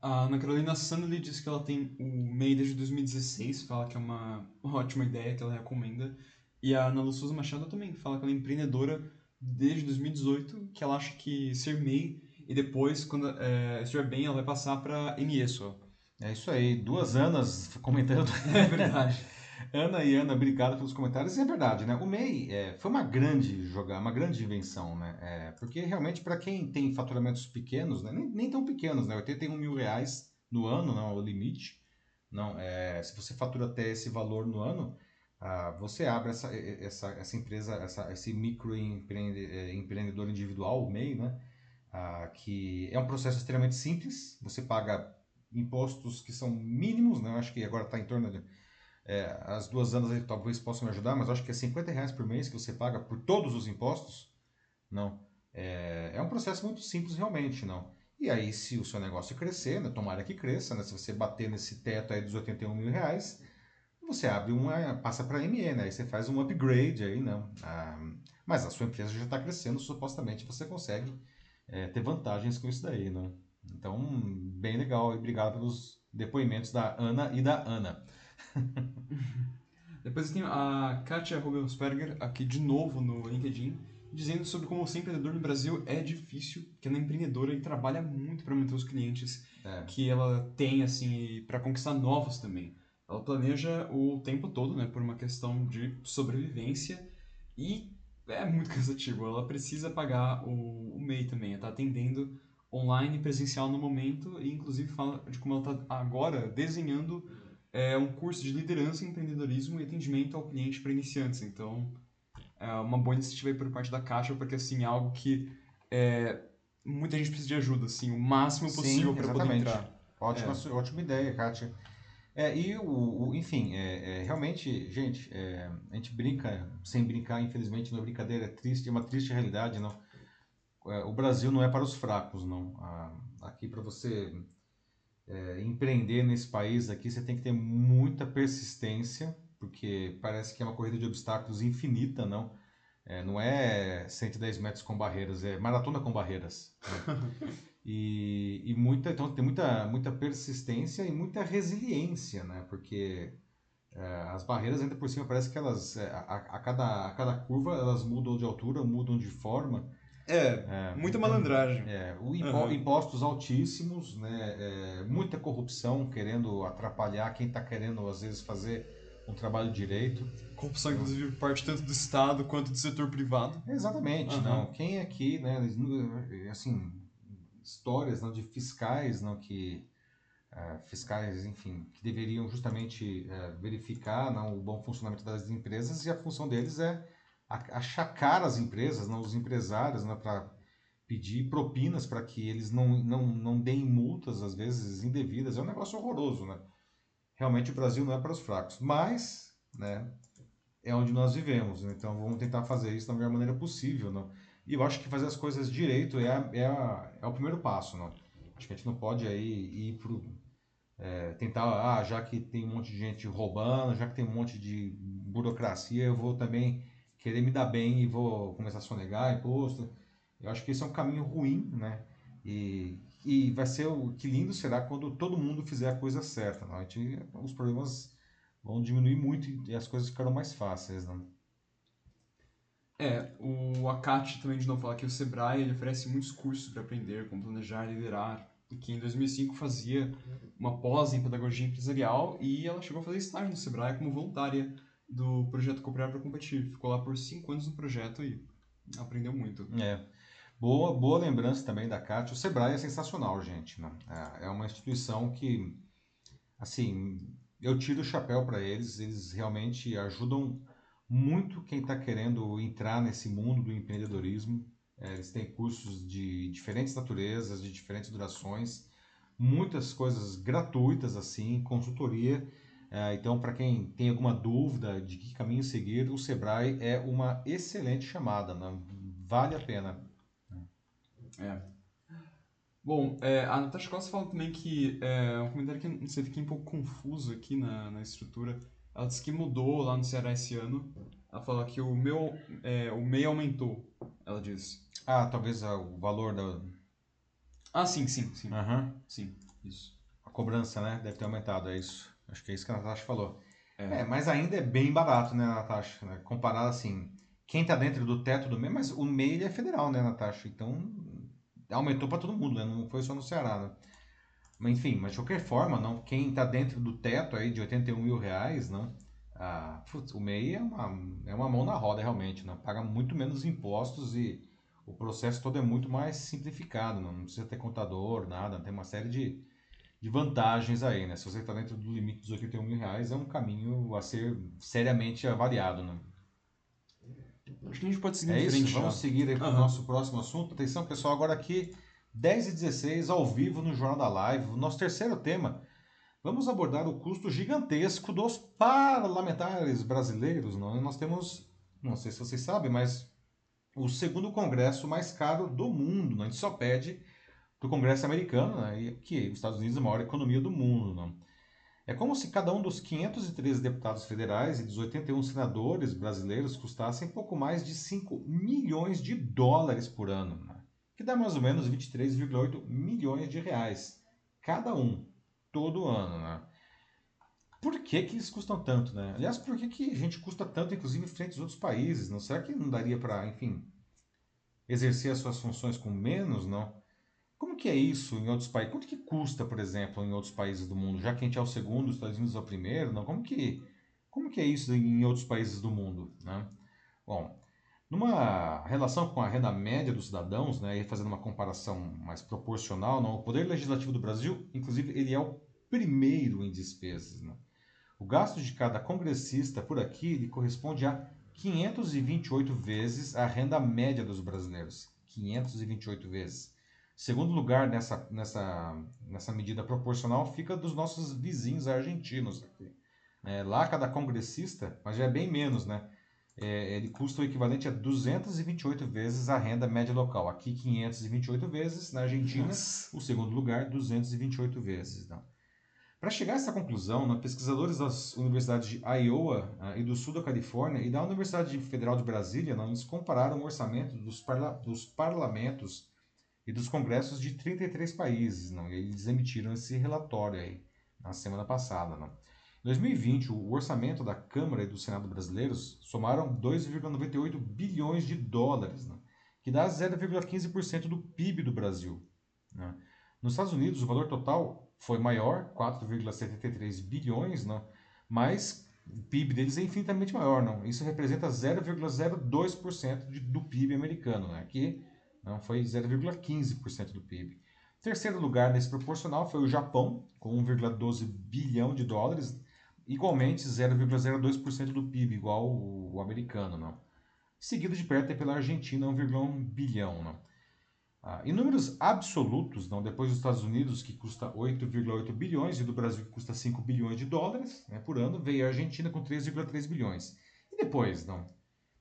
A Ana Carolina Sandley diz que ela tem o MEI desde 2016, fala que é uma ótima ideia, que ela recomenda. E a Ana Lu Souza Machado também fala que ela é empreendedora desde 2018, que ela acha que ser MEI e depois, quando é, estiver bem, ela vai passar para ME só. É isso aí, duas Anas comentando. É verdade. Ana e Ana, obrigado pelos comentários. E é verdade, né? O MEI é, foi uma grande jogada, uma grande invenção, né? É, porque realmente, para quem tem faturamentos pequenos, né? nem, nem tão pequenos, né? 81 mil reais no ano, não é o limite. Não, é, se você fatura até esse valor no ano, ah, você abre essa, essa, essa empresa, essa, esse microempreendedor é, individual, o MEI, né? Ah, que é um processo extremamente simples, você paga impostos que são mínimos, né? eu acho que agora está em torno de. É, as duas anos aí talvez possam me ajudar, mas acho que é 50 reais por mês que você paga por todos os impostos. Não. É, é um processo muito simples realmente, não. E aí, se o seu negócio crescer, né, tomara que cresça, né, se você bater nesse teto aí dos 81 mil reais, você abre uma, passa para ME, né? Aí você faz um upgrade aí, não. Ah, mas a sua empresa já está crescendo, supostamente você consegue é, ter vantagens com isso daí, né? Então, bem legal e obrigado pelos depoimentos da Ana e da Ana. Depois tem a Katia Rubensperger aqui de novo no LinkedIn, dizendo sobre como ser empreendedor no Brasil é difícil, que ela é empreendedora e trabalha muito para manter os clientes é. que ela tem, assim, para conquistar novos também. Ela planeja o tempo todo, né, por uma questão de sobrevivência e é muito cansativo. Ela precisa pagar o, o MEI também. Ela está atendendo online presencial no momento e inclusive fala de como ela está agora desenhando é, um curso de liderança, empreendedorismo e atendimento ao cliente para iniciantes. Então, é uma boa iniciativa aí por parte da Caixa, porque assim, é algo que é, muita gente precisa de ajuda, assim, o máximo possível para poder entrar. Ótima, é. ótima ideia, Kátia. É, e o, o enfim, é, é, realmente, gente, é, a gente brinca sem brincar, infelizmente, não é brincadeira, é triste, é uma triste realidade, não. É, o Brasil não é para os fracos, não. aqui para você é, empreender nesse país aqui, você tem que ter muita persistência, porque parece que é uma corrida de obstáculos infinita, não. É, não é 110 metros com barreiras, é maratona com barreiras. Né? E, e muita, então tem muita, muita persistência e muita resiliência, né? Porque é, as barreiras ainda por cima parece que elas é, a, a, cada, a cada curva elas mudam de altura, mudam de forma. É, é muita malandragem. É, o impo, uhum. impostos altíssimos, né? É, muita corrupção querendo atrapalhar quem está querendo às vezes fazer um trabalho direito. Corrupção, inclusive, parte tanto do Estado quanto do setor privado. Exatamente, uhum. não. Quem aqui, né, assim, histórias não, de fiscais não, que uh, fiscais, enfim, que deveriam justamente uh, verificar não, o bom funcionamento das empresas e a função deles é achacar as empresas, não, os empresários, não, para pedir propinas para que eles não, não, não deem multas, às vezes, indevidas. É um negócio horroroso, né? Realmente o Brasil não é para os fracos, mas, né, é onde nós vivemos, né? então vamos tentar fazer isso da melhor maneira possível, não? E eu acho que fazer as coisas direito é, é, a, é o primeiro passo, não? Acho que a gente não pode aí ir pro, é, tentar, ah, já que tem um monte de gente roubando, já que tem um monte de burocracia, eu vou também querer me dar bem e vou começar a sonegar imposto. Eu acho que esse é um caminho ruim, né? E, e vai ser o que lindo será quando todo mundo fizer a coisa certa. Não? A gente, os problemas vão diminuir muito e as coisas ficarão mais fáceis. Não? É, o Akati também de novo fala que o Sebrae ele oferece muitos cursos para aprender como planejar liderar, e que em 2005 fazia uma pós em pedagogia empresarial e ela chegou a fazer estágio no Sebrae como voluntária do projeto Cooperar para Competir. Ficou lá por cinco anos no projeto e aprendeu muito. É. Boa, boa lembrança também da Kátia. O Sebrae é sensacional, gente. Né? É uma instituição que, assim, eu tiro o chapéu para eles. Eles realmente ajudam muito quem está querendo entrar nesse mundo do empreendedorismo. É, eles têm cursos de diferentes naturezas, de diferentes durações, muitas coisas gratuitas assim, consultoria. É, então, para quem tem alguma dúvida de que caminho seguir, o Sebrae é uma excelente chamada, né? vale a pena. É. Bom, é, a Natasha Costa fala também que é um comentário que sei, fiquei um pouco confuso aqui na, na estrutura. Ela disse que mudou lá no Ceará esse ano. Ela fala que o meu, é, o MEI aumentou, ela disse. Ah, talvez o valor da... Ah, sim, sim, sim. Uhum. Sim, isso. A cobrança, né? Deve ter aumentado, é isso. Acho que é isso que a Natasha falou. É, é mas ainda é bem barato, né, Natasha? Né? Comparado assim, quem tá dentro do teto do MEI, mas o MEI é federal, né, Natasha? Então, aumentou para todo mundo, né? Não foi só no Ceará, né? Enfim, mas de qualquer forma, não, quem está dentro do teto aí de 81 mil reais, não, ah, putz, o MEI é uma, é uma mão na roda realmente, não, paga muito menos impostos e o processo todo é muito mais simplificado, não, não precisa ter contador, nada, tem uma série de, de vantagens aí, né? Se você está dentro do limite dos 81 mil reais, é um caminho a ser seriamente avaliado, né? Acho que a gente pode seguir é em frente. Isso, vamos seguir aí para o uhum. nosso próximo assunto. Atenção, pessoal, agora aqui 10 e 16 ao vivo no Jornal da Live. O nosso terceiro tema, vamos abordar o custo gigantesco dos parlamentares brasileiros. Não? Nós temos, não sei se vocês sabem, mas o segundo congresso mais caro do mundo. Não? A gente só pede para o congresso americano, né? que os Estados Unidos é a maior economia do mundo. Não? É como se cada um dos 513 deputados federais e dos 81 senadores brasileiros custassem pouco mais de 5 milhões de dólares por ano. Né? Que dá mais ou menos 23,8 milhões de reais cada um, todo ano, né? Por que, que eles custam tanto, né? Aliás, por que, que a gente custa tanto, inclusive, frente aos outros países? Não será que não daria para, enfim, exercer as suas funções com menos, não? Como que é isso em outros países? Quanto que custa, por exemplo, em outros países do mundo? Já que a gente é o segundo, os Estados Unidos é o primeiro, não? Como que, como que é isso em outros países do mundo, né? Bom, numa relação com a renda média dos cidadãos, né, e fazendo uma comparação mais proporcional, não, o Poder Legislativo do Brasil, inclusive, ele é o primeiro em despesas. Né? O gasto de cada congressista por aqui ele corresponde a 528 vezes a renda média dos brasileiros. 528 vezes. Segundo lugar nessa, nessa, nessa medida proporcional fica dos nossos vizinhos argentinos. Aqui. É, lá cada congressista, mas já é bem menos, né? É, ele custa o equivalente a 228 vezes a renda média local. Aqui 528 vezes, na Argentina, Nossa. o segundo lugar, 228 vezes. Então. Para chegar a essa conclusão, né, pesquisadores das universidades de Iowa uh, e do sul da Califórnia e da Universidade Federal de Brasília, não, eles compararam o orçamento dos, parla dos parlamentos e dos congressos de 33 países. Não, e eles emitiram esse relatório aí na semana passada. Não. Em 2020, o orçamento da Câmara e do Senado brasileiros somaram 2,98 bilhões de dólares, né? que dá 0,15% do PIB do Brasil. Né? Nos Estados Unidos, o valor total foi maior, 4,73 bilhões, né? mas o PIB deles é infinitamente maior. Não? Isso representa 0,02% do PIB americano, né? que não foi 0,15% do PIB. Terceiro lugar nesse proporcional foi o Japão, com 1,12 bilhão de dólares, igualmente 0,02% do PIB, igual o, o, americano, não. Seguido de perto é pela Argentina, 1,1 bilhão, não. Ah, em números absolutos, não, depois dos Estados Unidos, que custa 8,8 bilhões, e do Brasil, que custa 5 bilhões de dólares né, por ano, veio a Argentina com 3,3 bilhões. E depois, não?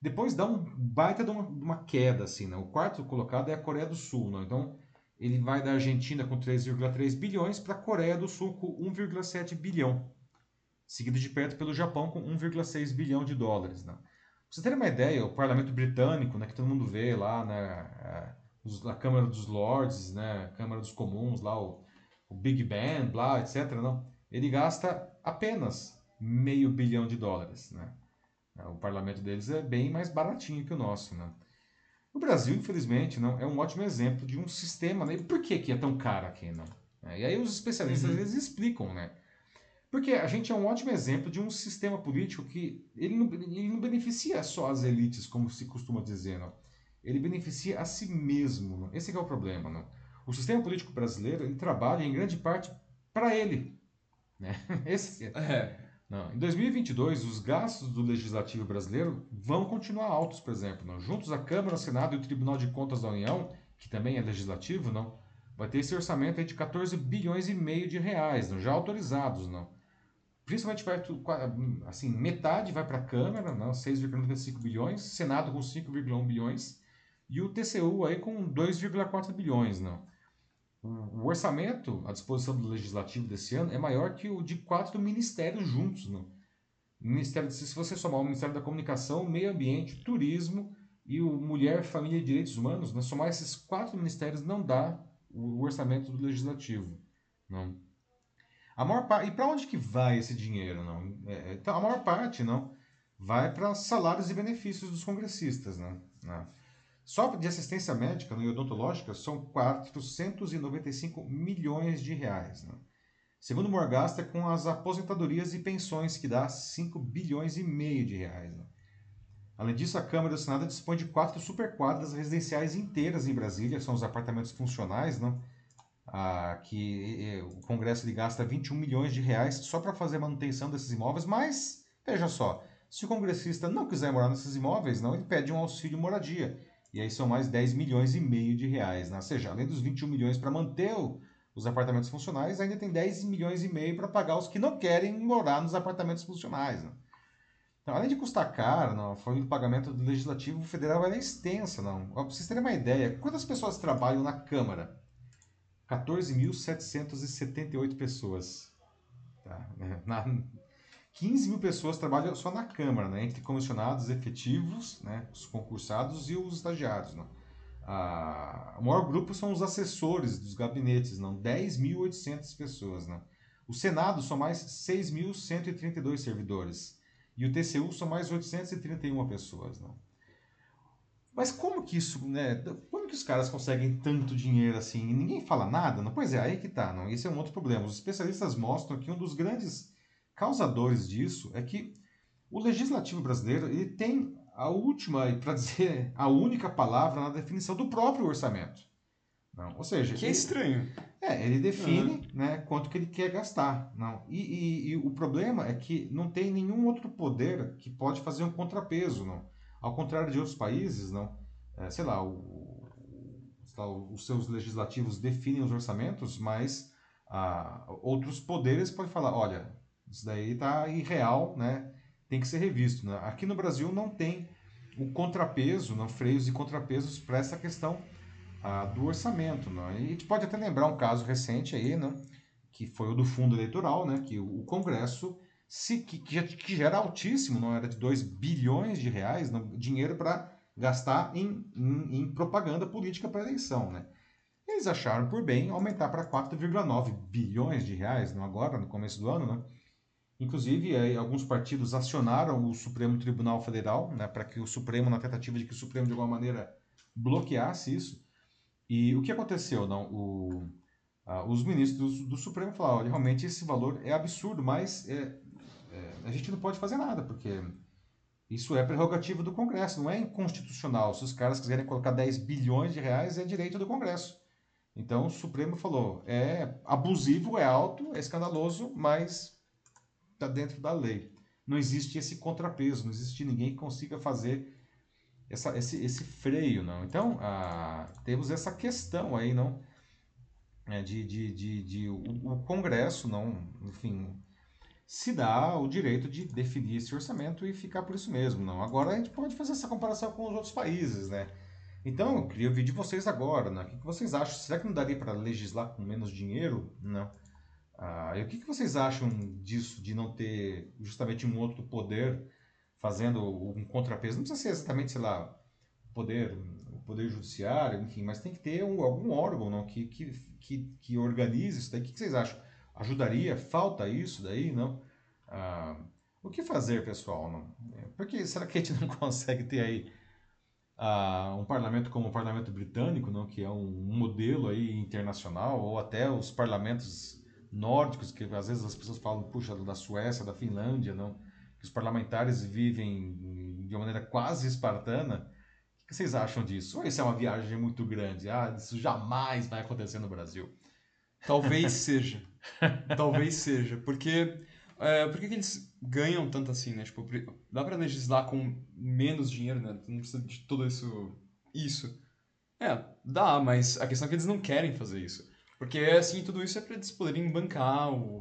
Depois dá um baita de uma, de uma, queda, assim, não? O quarto colocado é a Coreia do Sul, não? Então, ele vai da Argentina com 3,3 bilhões para a Coreia do Sul com 1,7 bilhão seguido de perto pelo Japão com 1,6 bilhão de dólares. Né? vocês terem uma ideia, o parlamento britânico, né, que todo mundo vê lá, né, é, a Câmara dos Lords, né, a Câmara dos Comuns, lá o, o Big Ben, blá, etc. Não, ele gasta apenas meio bilhão de dólares, né? O parlamento deles é bem mais baratinho que o nosso, né? O Brasil, infelizmente, não é um ótimo exemplo de um sistema. Né? Por que, que é tão caro aqui, não? É, e aí os especialistas uhum. vezes explicam, né? Porque a gente é um ótimo exemplo de um sistema político que ele não, ele não beneficia só as elites, como se costuma dizer, não ele beneficia a si mesmo. Não? Esse é o problema. Não? O sistema político brasileiro ele trabalha em grande parte para ele. Né? Esse é. é. Não. Em 2022, os gastos do legislativo brasileiro vão continuar altos, por exemplo. Não? Juntos a Câmara, o Senado e o Tribunal de Contas da União, que também é legislativo, não, vai ter esse orçamento de 14 bilhões e meio de reais, não, já autorizados, não. Principalmente vai assim, metade vai para a Câmara, não, 6,95 bilhões, Senado com 5,1 bilhões e o TCU aí com 2,4 bilhões. Não. O orçamento à disposição do Legislativo desse ano é maior que o de quatro ministérios juntos. Não. Ministério, se você somar o Ministério da Comunicação, Meio Ambiente, Turismo e o Mulher, Família e Direitos Humanos, né, somar esses quatro ministérios não dá o orçamento do Legislativo. Não. A maior parte, e para onde que vai esse dinheiro? Não? É, então, a maior parte não vai para salários e benefícios dos congressistas. Né? Não. Só de assistência médica no odontológica são 495 milhões de reais. Né? Segundo Morgasta, é com as aposentadorias e pensões, que dá 5 bilhões e meio de reais. Né? Além disso, a Câmara do Senado dispõe de quatro superquadras residenciais inteiras em Brasília, são os apartamentos funcionais, né? Ah, que o Congresso ele gasta 21 milhões de reais só para fazer a manutenção desses imóveis, mas, veja só, se o congressista não quiser morar nesses imóveis, não, ele pede um auxílio moradia. E aí são mais 10 milhões e meio de reais. Né? Ou seja, além dos 21 milhões para manter os apartamentos funcionais, ainda tem 10 milhões e meio para pagar os que não querem morar nos apartamentos funcionais. Né? Então, além de custar caro, não, a folha de pagamento do Legislativo Federal é extensa. Não. Para vocês terem uma ideia, quantas pessoas trabalham na Câmara? 14.778 pessoas. Tá? Na, 15 mil pessoas trabalham só na Câmara, né, entre comissionados efetivos, né, os concursados e os estagiários. Né. A, o maior grupo são os assessores dos gabinetes, não, 10.800 pessoas. Né. O Senado são mais 6.132 servidores e o TCU são mais 831 pessoas. Não. Mas como que isso, né? Como que os caras conseguem tanto dinheiro assim e ninguém fala nada? Não? Pois é, aí que tá, não. Esse é um outro problema. Os especialistas mostram que um dos grandes causadores disso é que o legislativo brasileiro ele tem a última, para dizer a única palavra na definição do próprio orçamento. Não, ou seja, que é estranho. É, ele define uhum. né, quanto que ele quer gastar. Não. E, e, e, o problema é que não tem nenhum outro poder que pode fazer um contrapeso. Não. Ao contrário de outros países, não, é, sei lá, o, os seus legislativos definem os orçamentos, mas ah, outros poderes podem falar, olha, isso daí está irreal, né? Tem que ser revisto. Né? Aqui no Brasil não tem o contrapeso, não, freios e contrapesos para essa questão ah, do orçamento. Né? E a gente pode até lembrar um caso recente aí, né? que foi o do fundo eleitoral, né? que o, Congresso, se, que, que, já, era altíssimo, não era de 2 bilhões de reais, não, dinheiro para gastar em, em, em, propaganda política para eleição. Né? Eles acharam por bem aumentar para 4,9 bilhões de reais, não agora, no começo do ano, né? Inclusive, aí, alguns partidos acionaram o Supremo Tribunal Federal, né, para que o Supremo, na tentativa de que o Supremo, de alguma maneira, bloqueasse isso. E o que aconteceu? Não, o, os ministros do Supremo falaram, olha, realmente esse valor é absurdo, mas é, é, a gente não pode fazer nada, porque isso é prerrogativa do Congresso, não é inconstitucional. Se os caras quiserem colocar 10 bilhões de reais, é direito do Congresso. Então, o Supremo falou, é abusivo, é alto, é escandaloso, mas está dentro da lei. Não existe esse contrapeso, não existe ninguém que consiga fazer essa, esse, esse freio, não. Então, ah, temos essa questão aí, não, é, de, de, de, de o, o, Congresso, não, enfim, se dá o direito de definir esse orçamento e ficar por isso mesmo, não. Agora a gente pode fazer essa comparação com os outros países, né? Então, eu queria ouvir de vocês agora, né? O que vocês acham? Será que não daria para legislar com menos dinheiro? Não. Ah, e o que, vocês acham disso, de não ter justamente um outro poder fazendo um contrapeso. Não precisa ser exatamente, sei lá, o poder, o poder judiciário, enfim, mas tem que ter um, algum órgão não, que, que, que, que organize isso daí. O que vocês acham? Ajudaria? Falta isso daí, não? Ah, o que fazer, pessoal? Não? Porque será que a gente não consegue ter aí ah, um parlamento como o parlamento britânico, não, que é um modelo aí internacional, ou até os parlamentos nórdicos, que às vezes as pessoas falam, puxa, da Suécia, da Finlândia, não, que os parlamentares vivem de uma maneira quase espartana. O que vocês acham disso? Ou isso é uma viagem muito grande? Ah, isso jamais vai acontecer no Brasil. Talvez seja. Talvez seja. Porque é, por que, que, eles ganham tanto assim, né? Tipo, dá pra legislar com menos dinheiro, né? Não precisa de tudo isso. Isso. É, dá, mas a questão é que eles não querem fazer isso. Porque, assim, tudo isso é pra eles poderem bancar o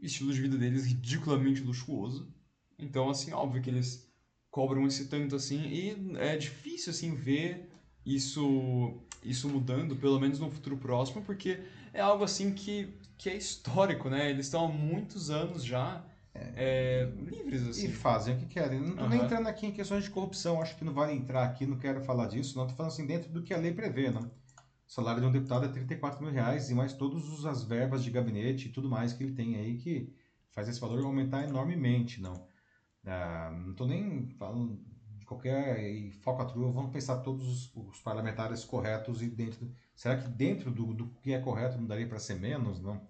estilo de vida deles ridiculamente luxuoso. Então, assim, óbvio que eles cobram esse tanto assim. E é difícil, assim, ver isso, isso mudando, pelo menos no futuro próximo, porque é algo assim que, que é histórico, né? Eles estão há muitos anos já é, é, livres, assim. E fazem o que querem. Não estou uhum. nem entrando aqui em questões de corrupção, acho que não vale entrar aqui, não quero falar disso, não. Estou falando assim, dentro do que a lei prevê, né? O salário de um deputado é 34 mil reais e mais todas as verbas de gabinete e tudo mais que ele tem aí que faz esse valor aumentar enormemente, não. Ah, não estou nem falando de qualquer falcatrua, vamos pensar todos os, os parlamentares corretos e dentro Será que dentro do, do que é correto não daria para ser menos, não?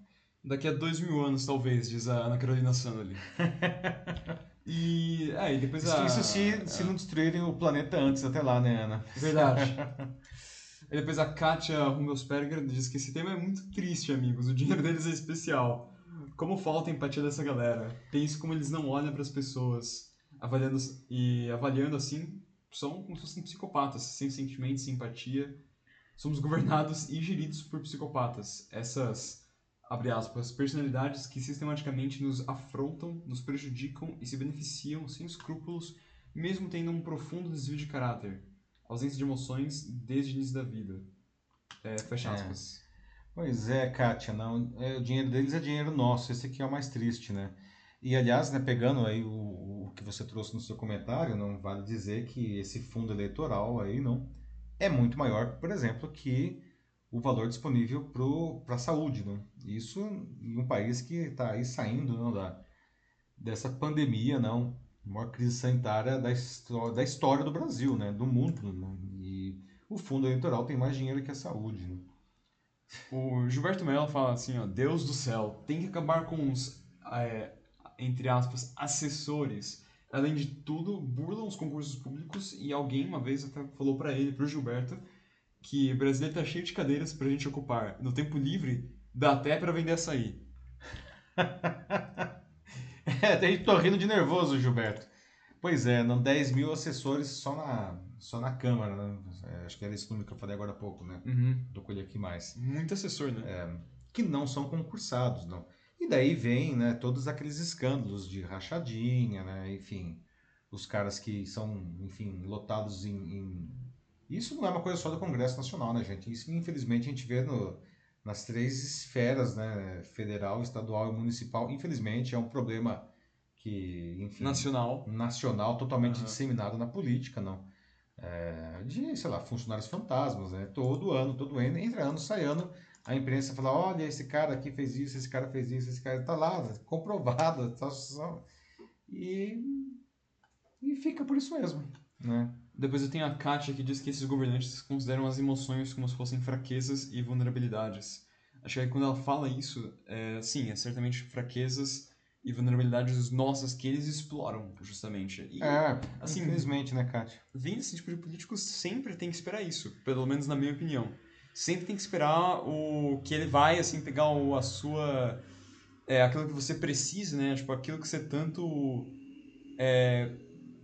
Daqui a dois mil anos, talvez, diz a Ana Carolina Sandali. e, é, e depois a... Isso se, se não destruírem o planeta antes, até lá, né, Ana? Verdade. e depois a Katia Rummelsperger diz que esse tema é muito triste, amigos. O dinheiro deles é especial. Como falta a empatia dessa galera. Penso como eles não olham para as pessoas. Avaliando, e avaliando assim, são como se fossem psicopatas, sem sentimentos, sem empatia somos governados e geridos por psicopatas. Essas, abre aspas, personalidades que sistematicamente nos afrontam, nos prejudicam e se beneficiam sem escrúpulos, mesmo tendo um profundo desvio de caráter, ausência de emoções desde o início da vida. É, fecha é. aspas. Pois é, Kátia, não, é, o dinheiro deles é dinheiro nosso, esse aqui é o mais triste, né? E aliás, né, pegando aí o, o que você trouxe no seu comentário, não vale dizer que esse fundo eleitoral aí não é muito maior, por exemplo, que o valor disponível para a saúde. Né? Isso em um país que está aí saindo não, da, dessa pandemia, não, maior crise sanitária da, da história do Brasil, né? do mundo. Né? E o fundo eleitoral tem mais dinheiro que a saúde. Né? O Gilberto Mello fala assim, ó, Deus do céu, tem que acabar com os, é, entre aspas, assessores além de tudo, burlam os concursos públicos e alguém uma vez até falou para ele, pro Gilberto, que o brasileiro tá cheio de cadeiras pra gente ocupar. No tempo livre, dá até para vender açaí. é, até tô rindo de nervoso, Gilberto. Pois é, não 10 mil assessores só na, só na Câmara, né? É, acho que era esse número que eu falei agora há pouco, né? Uhum. Tô com ele aqui mais. Muito assessor, né? É, que não são concursados, não. E daí vem, né, todos aqueles escândalos de rachadinha, né, enfim, os caras que são, enfim, lotados em, em... Isso não é uma coisa só do Congresso Nacional, né, gente? Isso, infelizmente, a gente vê no, nas três esferas, né, federal, estadual e municipal. Infelizmente, é um problema que, enfim... Nacional. Nacional, totalmente uhum. disseminado na política, não. É, de, sei lá, funcionários fantasmas, né? Todo ano, todo ano, entra ano, sai ano a imprensa fala, olha, esse cara aqui fez isso, esse cara fez isso, esse cara está lá, comprovado, tá só... e, e fica por isso mesmo, né? Depois eu tenho a Kátia que diz que esses governantes consideram as emoções como se fossem fraquezas e vulnerabilidades. Acho que quando ela fala isso, é, sim, é certamente fraquezas e vulnerabilidades nossas que eles exploram, justamente. E, é, assim, infelizmente, né, Kátia? Vem desse tipo de políticos sempre tem que esperar isso, pelo menos na minha opinião sempre tem que esperar o que ele vai assim pegar o, a sua é, aquilo que você precisa, né? Tipo aquilo que você tanto é,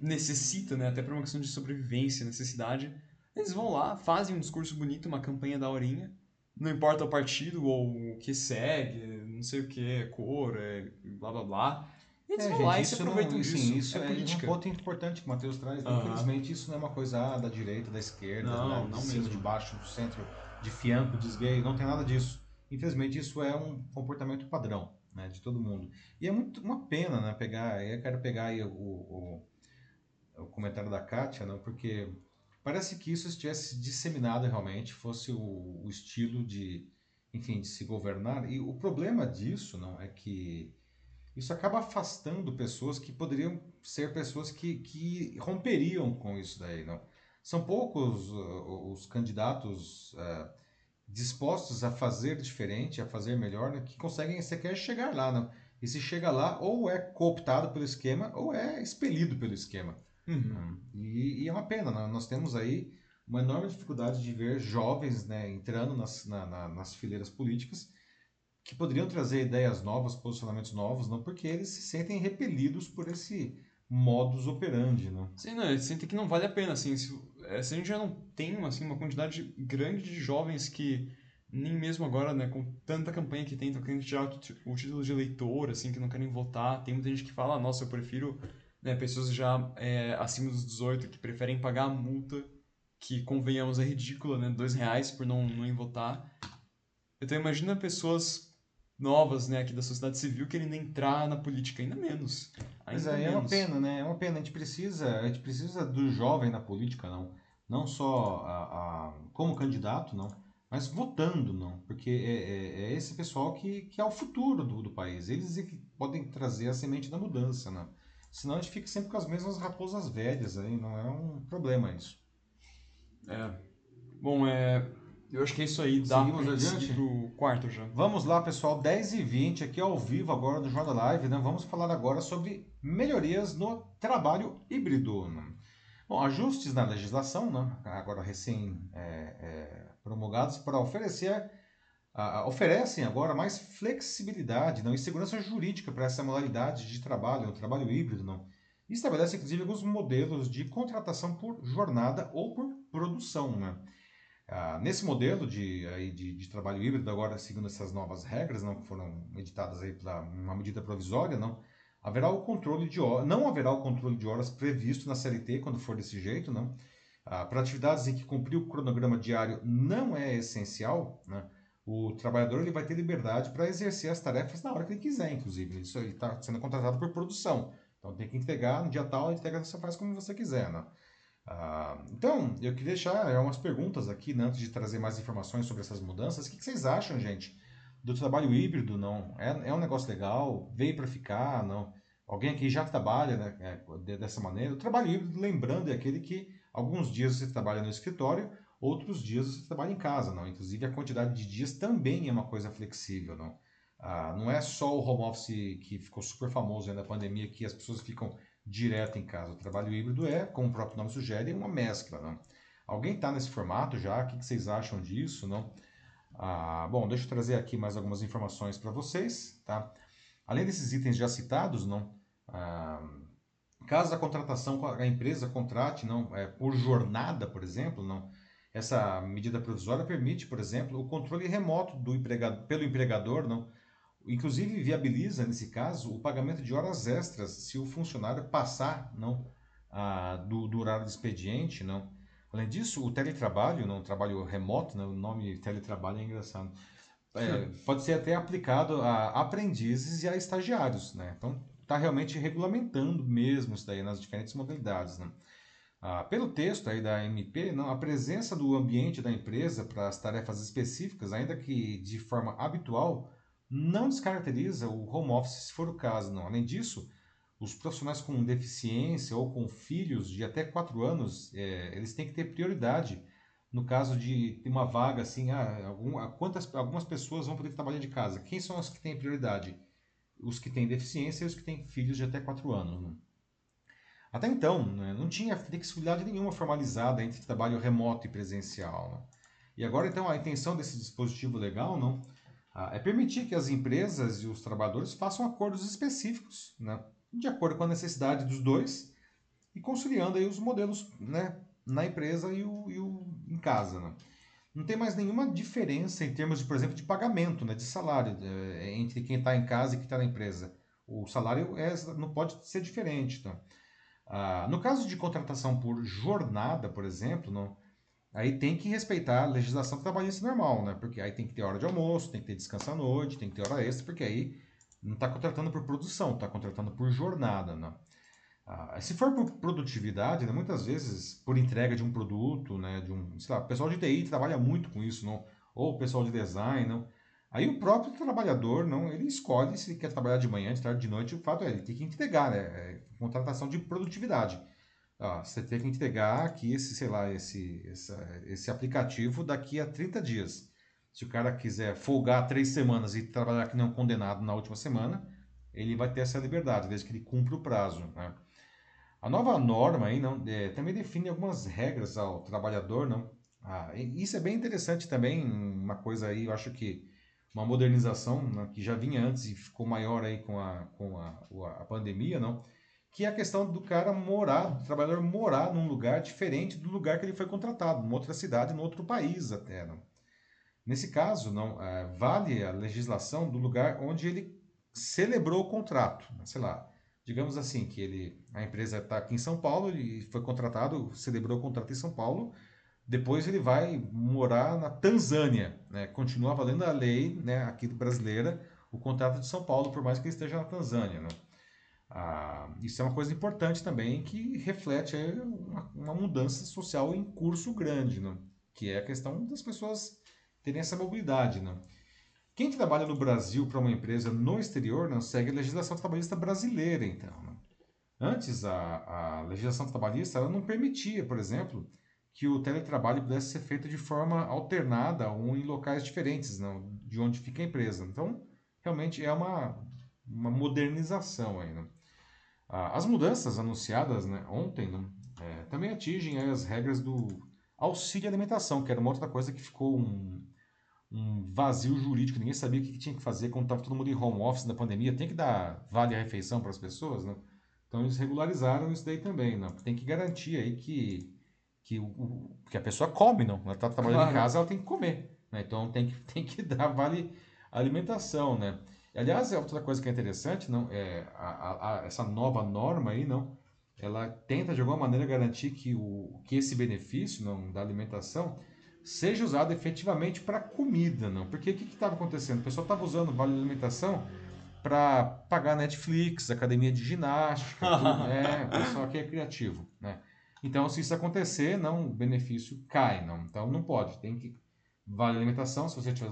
necessita, né? Até para uma questão de sobrevivência, necessidade. Eles vão lá, fazem um discurso bonito, uma campanha da horinha. Não importa o partido ou o que segue, não sei o que, cor, é, blá blá blá. Eles é, vão gente, lá e se aproveitam não, disso. Sim, isso é, é um ponto importante que o Matheus traz. Uhum. Infelizmente, isso não é uma coisa ah, da direita, da esquerda, não, né, não de cima, de baixo, do centro de fianco, desgay, não tem nada disso. Infelizmente, isso é um comportamento padrão né, de todo mundo. E é muito uma pena né, pegar, eu quero pegar aí o, o, o comentário da Kátia, não, porque parece que isso estivesse disseminado realmente, fosse o, o estilo de, enfim, de se governar. E o problema disso, não, é que isso acaba afastando pessoas que poderiam ser pessoas que, que romperiam com isso daí, não? São poucos uh, os candidatos uh, dispostos a fazer diferente, a fazer melhor, né, que conseguem sequer chegar lá, não? E se chega lá, ou é cooptado pelo esquema, ou é expelido pelo esquema. Uhum. E, e, é uma pena, né? nós temos aí uma enorme dificuldade de ver jovens né, entrando nas, na, na, nas fileiras políticas que poderiam trazer ideias novas, posicionamentos novos, não porque eles se sentem repelidos por esse modus operandi, não? Sim, não, eles sentem que não vale a pena, assim, se, se a gente já não tem, assim, uma quantidade grande de jovens que nem mesmo agora, né, com tanta campanha que tem, estão querendo tirar o título de eleitor, assim, que não querem votar, tem muita gente que fala, nossa, eu prefiro, né, pessoas já é, acima dos 18 que preferem pagar a multa, que, convenhamos, é ridícula, né, dois reais por não, não votar. Então imagina pessoas novas, né, aqui da sociedade civil querendo entrar na política, ainda menos. Ainda Mas aí é uma pena, né? É uma pena. A gente precisa, a gente precisa do jovem na política, não. Não só a, a como candidato, não, mas votando, não. Porque é, é, é, esse pessoal que, que é o futuro do, do país. Eles é que podem trazer a semente da mudança, não. Senão a gente fica sempre com as mesmas raposas velhas aí, não é um problema isso. É. Bom, é, eu acho que é isso aí. Dá Seguimos adiante? pro quarto já. Vamos lá, pessoal. 10 e 20 aqui ao vivo agora do Jornal Live. Né? Vamos falar agora sobre melhorias no trabalho híbrido. Né? Bom, ajustes na legislação, né? agora recém é, é, promulgados, para oferecer, oferecem agora mais flexibilidade não? e segurança jurídica para essa modalidade de trabalho, o trabalho híbrido. Não? E estabelece, inclusive, alguns modelos de contratação por jornada ou por produção. Né? Ah, nesse modelo de, aí, de, de, trabalho híbrido, agora seguindo essas novas regras, não, que foram editadas aí para uma medida provisória, não, haverá o controle de horas, não haverá o controle de horas previsto na CLT quando for desse jeito, não. Ah, para atividades em que cumprir o cronograma diário não é essencial, né, o trabalhador ele vai ter liberdade para exercer as tarefas na hora que ele quiser, inclusive. Isso ele está sendo contratado por produção. Então tem que entregar no dia tal, entrega você faz como você quiser, né? Ah, então, eu queria deixar é, umas perguntas aqui, né, antes de trazer mais informações sobre essas mudanças. O que, que vocês acham, gente, do trabalho híbrido? Não é, é um negócio legal? Veio para ficar? Não? Alguém aqui já trabalha né, é, dessa maneira? O trabalho híbrido, lembrando, é aquele que alguns dias você trabalha no escritório, outros dias você trabalha em casa, não? Inclusive a quantidade de dias também é uma coisa flexível, não? Ah, não é só o home office que ficou super famoso na pandemia, que as pessoas ficam direto em casa. O trabalho híbrido é, como o próprio nome sugere, uma mescla. Não? Alguém está nesse formato já? O que, vocês acham disso? Não? Ah, bom, deixa eu trazer aqui mais algumas informações para vocês. Tá? Além desses itens já citados, não, ah, caso a contratação, a empresa contrate não, é, por jornada, por exemplo, não, essa medida provisória permite, por exemplo, o controle remoto do empregado, pelo empregador não, Inclusive, viabiliza, nesse caso, o pagamento de horas extras se o funcionário passar não, a, do, do horário do expediente. Não. Além disso, o teletrabalho, não, o trabalho remoto, né, o nome teletrabalho é engraçado, é, pode ser até aplicado a aprendizes e a estagiários. Né? Então, está realmente regulamentando mesmo isso daí nas diferentes modalidades. Né? Ah, pelo texto aí da MP, não, a presença do ambiente da empresa para as tarefas específicas, ainda que de forma habitual, não descaracteriza o home office se for o caso, não. Além disso, os profissionais com deficiência ou com filhos de até 4 anos, é, eles têm que ter prioridade no caso de ter uma vaga assim, ah, algum, ah, quantas, algumas pessoas vão poder trabalhar de casa. Quem são os que têm prioridade? Os que têm deficiência e os que têm filhos de até 4 anos. Não? Até então, né, não tinha flexibilidade nenhuma formalizada entre trabalho remoto e presencial. Não? E agora, então, a intenção desse dispositivo legal não é permitir que as empresas e os trabalhadores façam acordos específicos, né, de acordo com a necessidade dos dois e conciliando aí os modelos né, na empresa e o, e o em casa. Né. Não tem mais nenhuma diferença em termos, de, por exemplo, de pagamento, né, de salário, é, entre quem está em casa e quem está na empresa. O salário é, não pode ser diferente. Então. Ah, no caso de contratação por jornada, por exemplo, não, Aí tem que respeitar a legislação trabalhista normal, né? Porque aí tem que ter hora de almoço, tem que ter descanso à noite, tem que ter hora extra, porque aí não está contratando por produção, está contratando por jornada, né? Ah, se for por produtividade, né, muitas vezes por entrega de um produto, né, de um, sei lá, o pessoal de TI trabalha muito com isso, não? ou o pessoal de design, não? Aí o próprio trabalhador, não, ele escolhe se quer trabalhar de manhã, de tarde, de noite, o fato é, ele tem que entregar, né, é contratação de produtividade. Ah, você tem que entregar aqui esse, sei lá, esse, esse, esse aplicativo daqui a 30 dias. Se o cara quiser folgar três semanas e trabalhar que não condenado na última semana, ele vai ter essa liberdade, desde que ele cumpra o prazo. Né? A nova norma aí não, é, também define algumas regras ao trabalhador, não? Ah, isso é bem interessante também, uma coisa aí, eu acho que uma modernização né, que já vinha antes e ficou maior aí com a, com a, a pandemia, não? Que é a questão do cara morar, do trabalhador morar num lugar diferente do lugar que ele foi contratado, numa outra cidade, num outro país até, não? Nesse caso, não é, vale a legislação do lugar onde ele celebrou o contrato, né? sei lá, digamos assim, que ele, a empresa está aqui em São Paulo, e foi contratado, celebrou o contrato em São Paulo, depois ele vai morar na Tanzânia, né? continua valendo a lei né, aqui brasileira, o contrato de São Paulo, por mais que ele esteja na Tanzânia. Né? Ah, isso é uma coisa importante também que reflete uma, uma, mudança social em curso grande, né? que é a questão das pessoas terem essa mobilidade. Né? Quem trabalha no Brasil para uma empresa no exterior não segue a legislação trabalhista brasileira, então. Né? Antes, a, a legislação trabalhista ela não permitia, por exemplo, que o teletrabalho pudesse ser feito de forma alternada ou em locais diferentes não, de onde fica a empresa. Então, realmente é uma, uma modernização aí. Né? As mudanças anunciadas né, ontem né, é, também atingem as regras do auxílio alimentação, que era uma outra coisa que ficou um, um vazio jurídico, ninguém sabia o que tinha que fazer quando estava todo mundo em home office na pandemia. Tem que dar vale a refeição para as pessoas, né? Então eles regularizaram isso daí também, né? Tem que garantir aí que, que, o, que a pessoa come, não? Ela está trabalhando claro. em casa, ela tem que comer, né? Então tem que, tem que dar vale alimentação, né? Aliás, é outra coisa que é interessante, não? É a, a, essa nova norma aí, não? Ela tenta de alguma maneira garantir que, o, que esse benefício não, da alimentação seja usado efetivamente para comida, não. Porque o que estava acontecendo? O pessoal estava usando o vale alimentação para pagar Netflix, academia de ginástica, tudo, né? O pessoal aqui é criativo, né? Então, se isso acontecer, não, o benefício cai, não. Então, não pode. Tem que vale alimentação, se você tiver,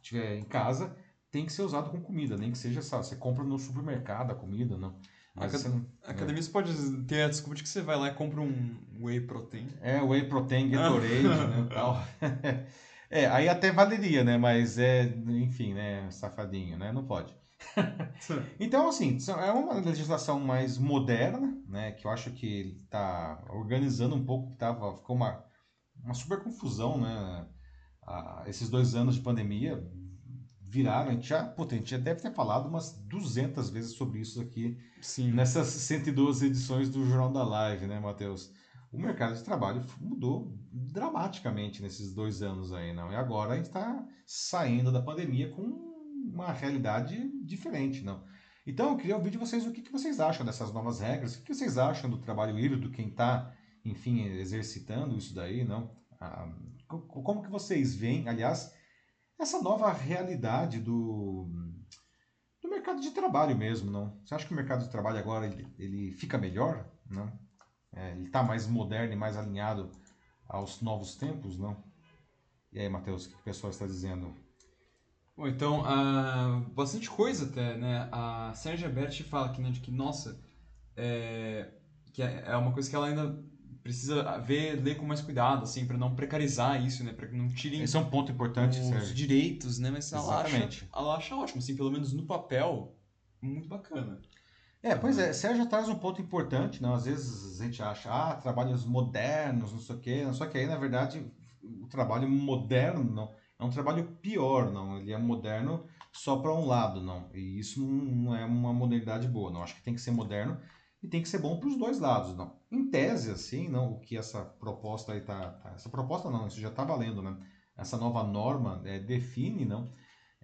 tiver em casa, tem que ser usado com comida, nem que seja, sabe, você compra no supermercado a comida, não. Mas não, academia você pode ter a desculpa de que você vai lá e compra um whey protein. É, whey protein, Gatorade, né, tal. É, aí até valeria, né, mas é, enfim, né, safadinho, né, não pode. então, assim, é uma legislação mais moderna, né, que eu acho que está organizando um pouco, que tava, ficou uma, uma super confusão, né, esses dois anos de pandemia, viraram, a gente já, puta, a gente já deve ter falado umas 200 vezes sobre isso aqui Sim. nessas 112 edições do Jornal da Live, né, Matheus? O mercado de trabalho mudou dramaticamente nesses dois anos aí, não? E agora a gente está saindo da pandemia com uma realidade diferente, não? Então, eu queria ouvir de vocês o que, que vocês acham dessas novas regras, o que, que vocês acham do trabalho híbrido, quem está, enfim, exercitando isso daí, não? Ah, como que vocês veem, aliás, essa nova realidade do, do mercado de trabalho mesmo, não? Você acha que o mercado de trabalho agora ele, ele fica melhor, não? É, ele está mais moderno e mais alinhado aos novos tempos, não? E aí, Matheus, o que o pessoal está dizendo? Bom, então, uh, bastante coisa até, né? A Sérgia Berti fala aqui, né, de que, nossa, é, que é, é uma coisa que ela ainda precisa ver, ler com mais cuidado, assim, para não precarizar isso, né? Para que não tirem Esse é um ponto importante, os Sérgio. direitos, né? Mas ela acha, ela acha ótimo, assim, pelo menos no papel, muito bacana. É, pois é, Sérgio traz um ponto importante, não? Às vezes a gente acha, ah, trabalhos modernos, não sei o quê, só que aí, na verdade, o trabalho moderno não, é um trabalho pior, não? Ele é moderno só para um lado, não? E isso não é uma modernidade boa, não? Acho que tem que ser moderno e tem que ser bom para os dois lados, não. Em tese, assim, não, o que essa proposta aí tá, tá essa proposta não, isso já está valendo, né? Essa nova norma é, define, não,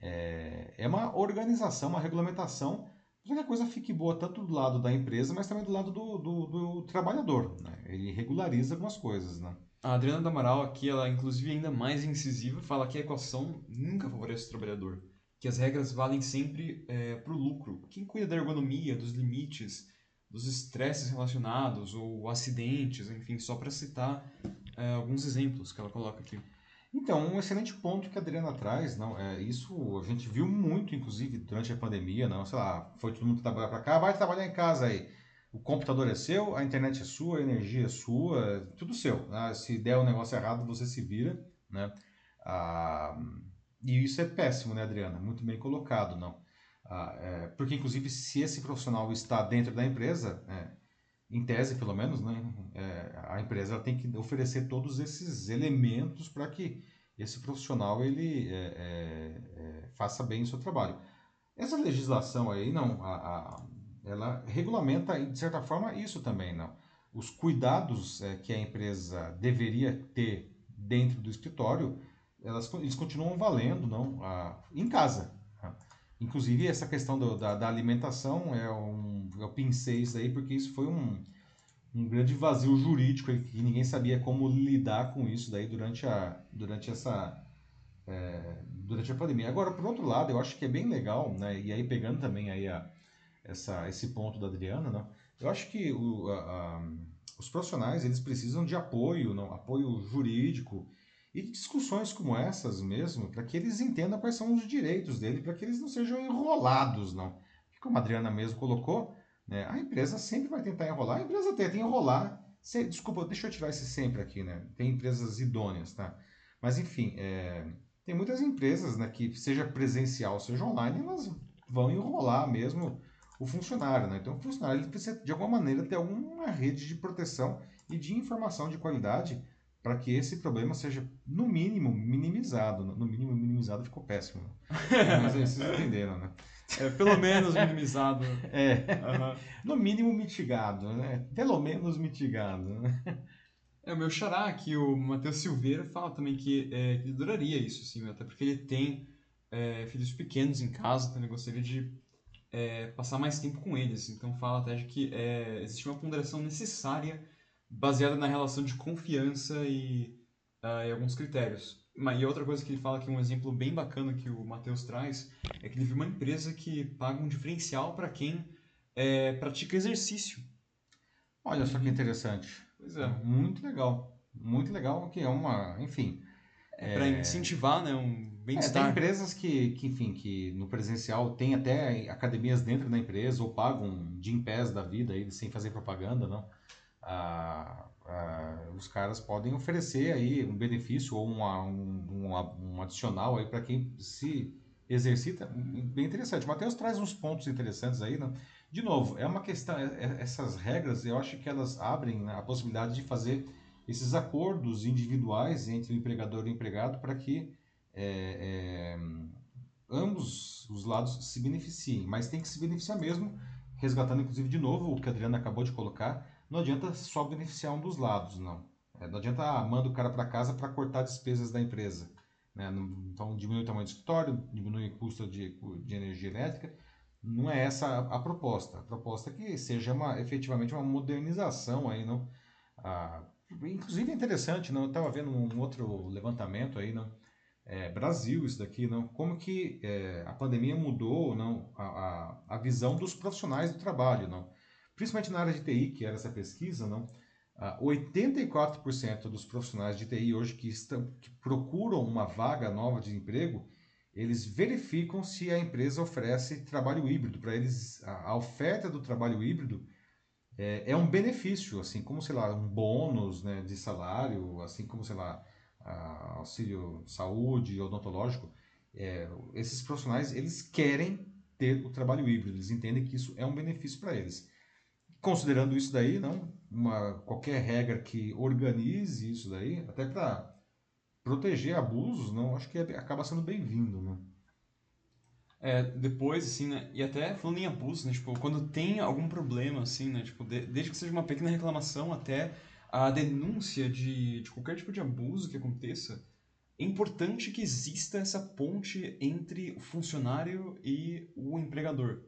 é, é uma organização, uma regulamentação para que a coisa fique boa tanto do lado da empresa, mas também do lado do, do, do trabalhador, né? Ele regulariza algumas coisas, né? A Adriana do Amaral aqui, ela inclusive ainda mais incisiva, fala que a equação nunca favorece o trabalhador, que as regras valem sempre é, para o lucro. Quem cuida da ergonomia, dos limites, dos estresses relacionados ou acidentes, enfim, só para citar é, alguns exemplos que ela coloca aqui. Então, um excelente ponto que a Adriana traz, não, é, isso a gente viu muito, inclusive, durante a pandemia, não, sei lá, foi todo mundo trabalhar para cá, vai trabalhar em casa aí. O computador é seu, a internet é sua, a energia é sua, tudo seu. Né? Se der um negócio errado, você se vira, né? Ah, e isso é péssimo, né, Adriana? Muito bem colocado, não? Ah, é, porque, inclusive, se esse profissional está dentro da empresa, é, em tese, pelo menos, né, é, a empresa tem que oferecer todos esses elementos para que esse profissional ele é, é, é, faça bem o seu trabalho. Essa legislação aí, não, a, a, ela regulamenta, de certa forma, isso também, não. Os cuidados que a empresa deveria ter dentro do escritório, elas, eles continuam valendo, não, a, em casa, Inclusive, essa questão do, da, da, alimentação, é um, eu pensei isso aí porque isso foi um, um grande vazio jurídico que ninguém sabia como lidar com isso daí durante a, durante essa é, durante a pandemia. Agora, por outro lado, eu acho que é bem legal, né? E aí pegando também aí a, essa, esse ponto da Adriana, né? Eu acho que o, a, a, os profissionais eles precisam de apoio, não? apoio jurídico e discussões como essas mesmo, para que eles entendam quais são os direitos dele, para que eles não sejam enrolados, não. Porque como a Adriana mesmo colocou, né, a empresa sempre vai tentar enrolar, a empresa tenta enrolar. Se, desculpa, deixa eu tirar esse sempre aqui, né? Tem empresas idôneas, tá? Mas enfim, é, tem muitas empresas, né, que seja presencial, seja online, elas vão enrolar mesmo o funcionário, né? Então o funcionário ele precisa de alguma maneira ter alguma rede de proteção e de informação de qualidade para que esse problema seja, no mínimo, minimizado. No mínimo, minimizado ficou péssimo. Mas vocês entenderam, né? É, pelo menos minimizado. É. Uhum. No mínimo mitigado, né? Pelo menos mitigado. Né? É, o meu xará aqui, o Matheus Silveira, fala também que, é, que ele adoraria isso, assim, até porque ele tem é, filhos pequenos em casa, então ele gostaria de é, passar mais tempo com eles. Então fala até de que é, existe uma ponderação necessária baseada na relação de confiança e, uh, e alguns critérios. E outra coisa que ele fala que é um exemplo bem bacana que o Matheus traz é que ele viu uma empresa que paga um diferencial para quem é, pratica exercício. Olha só que interessante. Pois é. Muito legal. Muito legal, que é uma, enfim... É, para incentivar, né, um bem-estar. É, tem empresas que, que, enfim, que no presencial tem até academias dentro da empresa ou pagam de pés da vida aí, sem fazer propaganda, não? Os caras podem oferecer aí um benefício ou uma, um, um, um adicional aí para quem se exercita, bem interessante. O Matheus traz uns pontos interessantes aí, né? De novo, é uma questão, é, é, essas regras, eu acho que elas abrem né, a possibilidade de fazer esses acordos individuais entre o empregador e o empregado para que é, é, ambos os lados se beneficiem, mas tem que se beneficiar mesmo, resgatando inclusive de novo o que a Adriana acabou de colocar, não adianta só beneficiar um dos lados, não. É, não adianta ah, o cara para casa para cortar despesas da empresa. Né? Então diminui o tamanho do escritório, diminui o custo de, de energia elétrica. Não é essa a, a proposta. A proposta é que seja uma, efetivamente uma modernização aí, não? Ah, inclusive é interessante, não? Eu estava vendo um outro levantamento aí, não? É, Brasil isso daqui, não? Como que é, a pandemia mudou, não? A, a, a visão dos profissionais do trabalho, não? Principalmente na área de TI, que era essa pesquisa, não? 84% ah, dos profissionais de TI hoje que, estão, que procuram uma vaga nova de emprego, eles verificam se a empresa oferece trabalho híbrido. Para eles, a, a, oferta do trabalho híbrido é, é, um benefício, assim como, sei lá, um bônus né, de salário, assim como, sei lá, auxílio saúde, odontológico. É, esses profissionais, eles querem ter o trabalho híbrido, eles entendem que isso é um benefício para eles considerando isso daí, não uma qualquer regra que organize isso daí, até para proteger abusos, não acho que é, acaba sendo bem-vindo, né? É, depois, assim, né, e até falando em abuso, né, tipo, quando tem algum problema, assim, né, tipo, de, desde que seja uma pequena reclamação até a denúncia de, de qualquer tipo de abuso que aconteça, é importante que exista essa ponte entre o funcionário e o empregador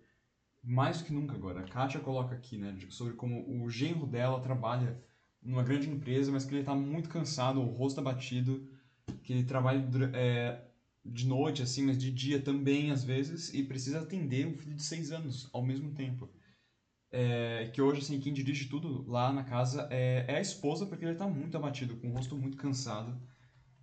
mais que nunca agora. A Kátia coloca aqui, né, sobre como o genro dela trabalha numa grande empresa, mas que ele está muito cansado, o rosto abatido, que ele trabalha é, de noite, assim, mas de dia também, às vezes, e precisa atender um filho de seis anos ao mesmo tempo. é, que hoje, assim, quem dirige tudo lá na casa é, é a esposa, porque ele tá muito abatido, com o rosto muito cansado.